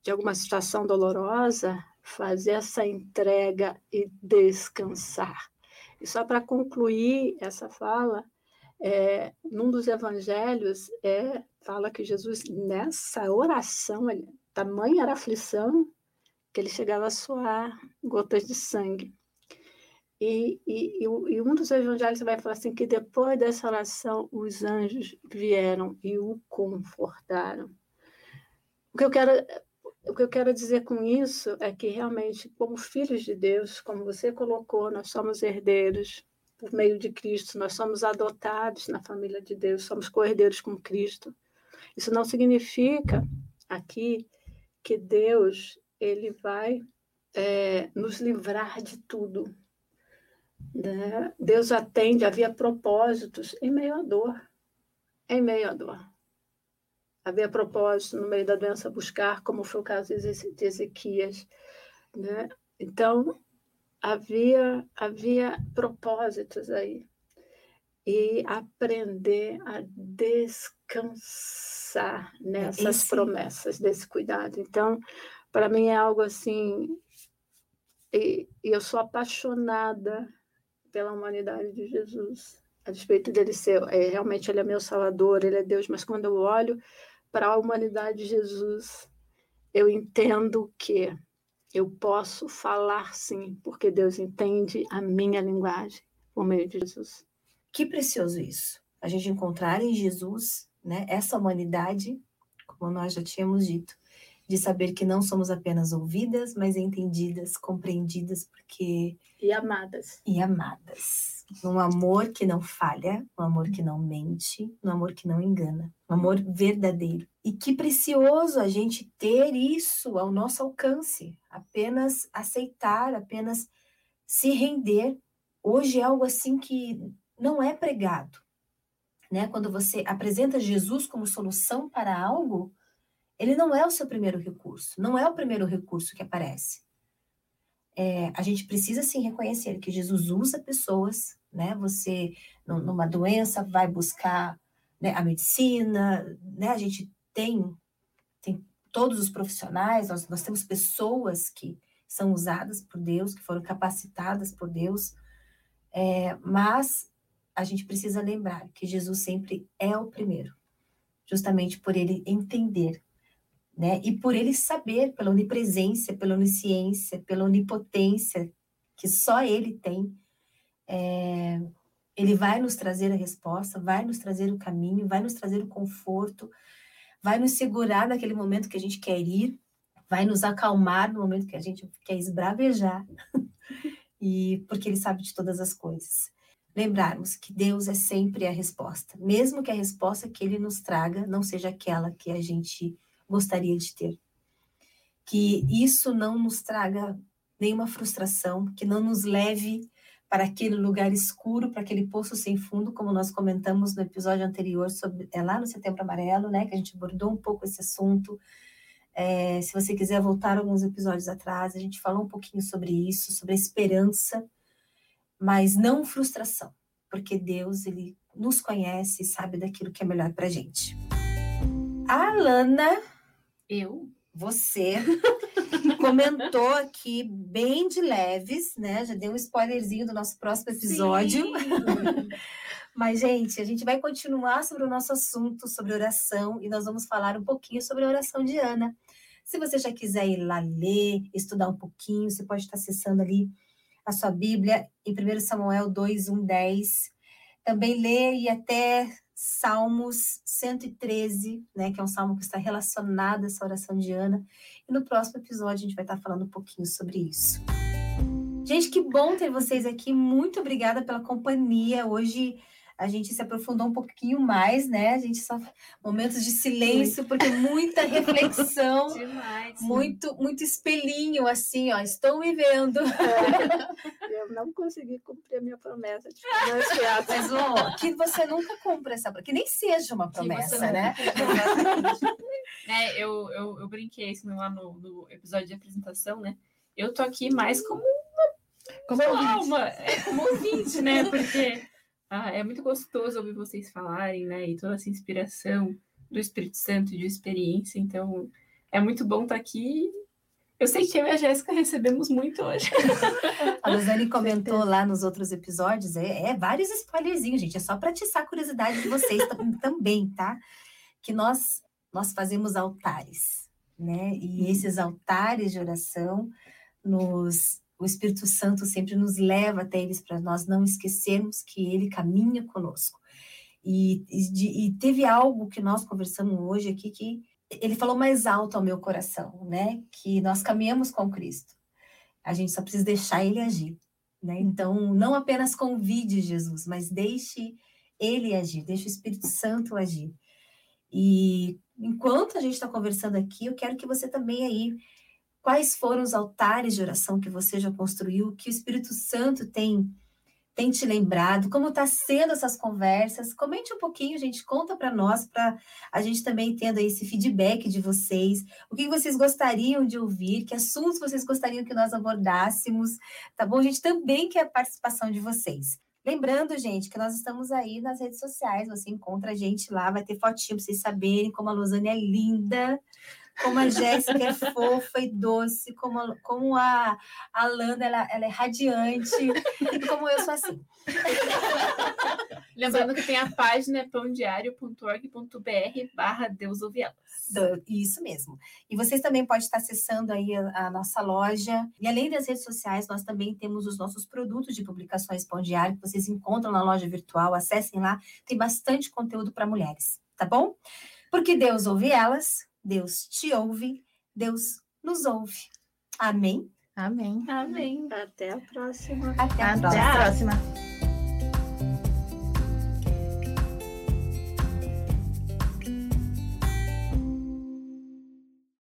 de alguma situação dolorosa, fazer essa entrega e descansar. E só para concluir essa fala, é, num dos evangelhos, é, fala que Jesus, nessa oração, ele, tamanha era a aflição, que ele chegava a suar gotas de sangue. E, e, e, um dos evangelhos vai falar assim, que depois dessa oração, os anjos vieram e o confortaram. O que eu quero o que eu quero dizer com isso é que realmente, como filhos de Deus, como você colocou, nós somos herdeiros por meio de Cristo, nós somos adotados na família de Deus, somos co-herdeiros com Cristo. Isso não significa aqui que Deus ele vai é, nos livrar de tudo. Né? Deus atende, havia propósitos em meio à dor, em meio à dor. haver propósito no meio da doença, buscar, como foi o caso de Ezequias. Né? Então, havia, havia propósitos aí. E aprender a descansar nessas Esse... promessas, desse cuidado. Então, para mim é algo assim. E, e eu sou apaixonada pela humanidade de Jesus a despeito dele ser, é, realmente ele é meu salvador, ele é Deus, mas quando eu olho para a humanidade de Jesus, eu entendo que eu posso falar sim, porque Deus entende a minha linguagem por meio de Jesus. Que precioso isso. A gente encontrar em Jesus, né, essa humanidade, como nós já tínhamos dito, de saber que não somos apenas ouvidas, mas entendidas, compreendidas, porque e amadas. E amadas. Um amor que não falha, um amor que não mente, um amor que não engana, um amor verdadeiro. E que precioso a gente ter isso ao nosso alcance, apenas aceitar, apenas se render. Hoje é algo assim que não é pregado. Né? Quando você apresenta Jesus como solução para algo, ele não é o seu primeiro recurso, não é o primeiro recurso que aparece. É, a gente precisa sim reconhecer que Jesus usa pessoas, né? Você, numa doença, vai buscar né, a medicina, né? A gente tem, tem todos os profissionais, nós, nós temos pessoas que são usadas por Deus, que foram capacitadas por Deus, é, mas a gente precisa lembrar que Jesus sempre é o primeiro, justamente por ele entender né? E por ele saber, pela onipresença, pela onisciência, pela onipotência que só ele tem, é, ele vai nos trazer a resposta, vai nos trazer o caminho, vai nos trazer o conforto, vai nos segurar naquele momento que a gente quer ir, vai nos acalmar no momento que a gente quer esbravejar, e porque ele sabe de todas as coisas. Lembrarmos que Deus é sempre a resposta, mesmo que a resposta que ele nos traga não seja aquela que a gente gostaria de ter. Que isso não nos traga nenhuma frustração, que não nos leve para aquele lugar escuro, para aquele poço sem fundo, como nós comentamos no episódio anterior, sobre, é lá no Setembro Amarelo, né, que a gente abordou um pouco esse assunto. É, se você quiser voltar alguns episódios atrás, a gente falou um pouquinho sobre isso, sobre a esperança, mas não frustração, porque Deus ele nos conhece e sabe daquilo que é melhor para gente. A Alana eu? Você comentou aqui bem de leves, né? Já deu um spoilerzinho do nosso próximo episódio. Mas, gente, a gente vai continuar sobre o nosso assunto, sobre oração, e nós vamos falar um pouquinho sobre a oração de Ana. Se você já quiser ir lá ler, estudar um pouquinho, você pode estar acessando ali a sua Bíblia em 1 Samuel 2, 1, 10. Também ler e até Salmos 113, né, que é um salmo que está relacionado a essa oração de Ana. E no próximo episódio a gente vai estar falando um pouquinho sobre isso. Gente, que bom ter vocês aqui. Muito obrigada pela companhia. Hoje a gente se aprofundou um pouquinho mais, né? A gente só momentos de silêncio, porque muita reflexão, Demais, muito muito espelhinho assim, ó, estou me vendo. É, eu não consegui cumprir a minha promessa de Mas ó, que você nunca cumpra essa, que nem seja uma promessa, né? é, eu, eu, eu brinquei isso lá no, no episódio de apresentação, né? Eu tô aqui mais como como alma, é, como ouvinte, né? Porque ah, é muito gostoso ouvir vocês falarem, né? E toda essa inspiração do Espírito Santo, de experiência. Então, é muito bom estar aqui. Eu sei que eu e a Jéssica recebemos muito hoje. a Luzane comentou lá nos outros episódios, é, é vários spoilerzinhos, gente. É só para atiçar a curiosidade de vocês também, tá? Que nós, nós fazemos altares, né? E esses altares de oração nos o Espírito Santo sempre nos leva até eles para nós não esquecermos que ele caminha conosco. E, e, e, teve algo que nós conversamos hoje aqui que ele falou mais alto ao meu coração, né? Que nós caminhamos com Cristo. A gente só precisa deixar ele agir, né? Então, não apenas convide Jesus, mas deixe ele agir, deixe o Espírito Santo agir. E enquanto a gente está conversando aqui, eu quero que você também aí Quais foram os altares de oração que você já construiu, que o Espírito Santo tem tem te lembrado, como está sendo essas conversas. Comente um pouquinho, gente, conta para nós, para a gente também tendo esse feedback de vocês. O que vocês gostariam de ouvir, que assuntos vocês gostariam que nós abordássemos, tá bom? A gente também quer a participação de vocês. Lembrando, gente, que nós estamos aí nas redes sociais, você encontra a gente lá, vai ter fotinho para vocês saberem como a Losane é linda, como a Jéssica é fofa e doce, como a, como a, a Landa ela, ela é radiante, e como eu sou assim. Lembrando que tem a página pãodiário.org.br barra Deus ouve elas. Isso mesmo. E vocês também podem estar acessando aí a, a, nossa loja. E além das redes sociais, nós também temos os nossos produtos de publicações Pão Diário, que vocês encontram na loja virtual. Acessem lá, tem bastante conteúdo para mulheres, tá bom? Porque Deus ouve elas, Deus te ouve, Deus nos ouve. Amém? Amém. Amém. Até a próxima. Até a Até próxima. a próxima.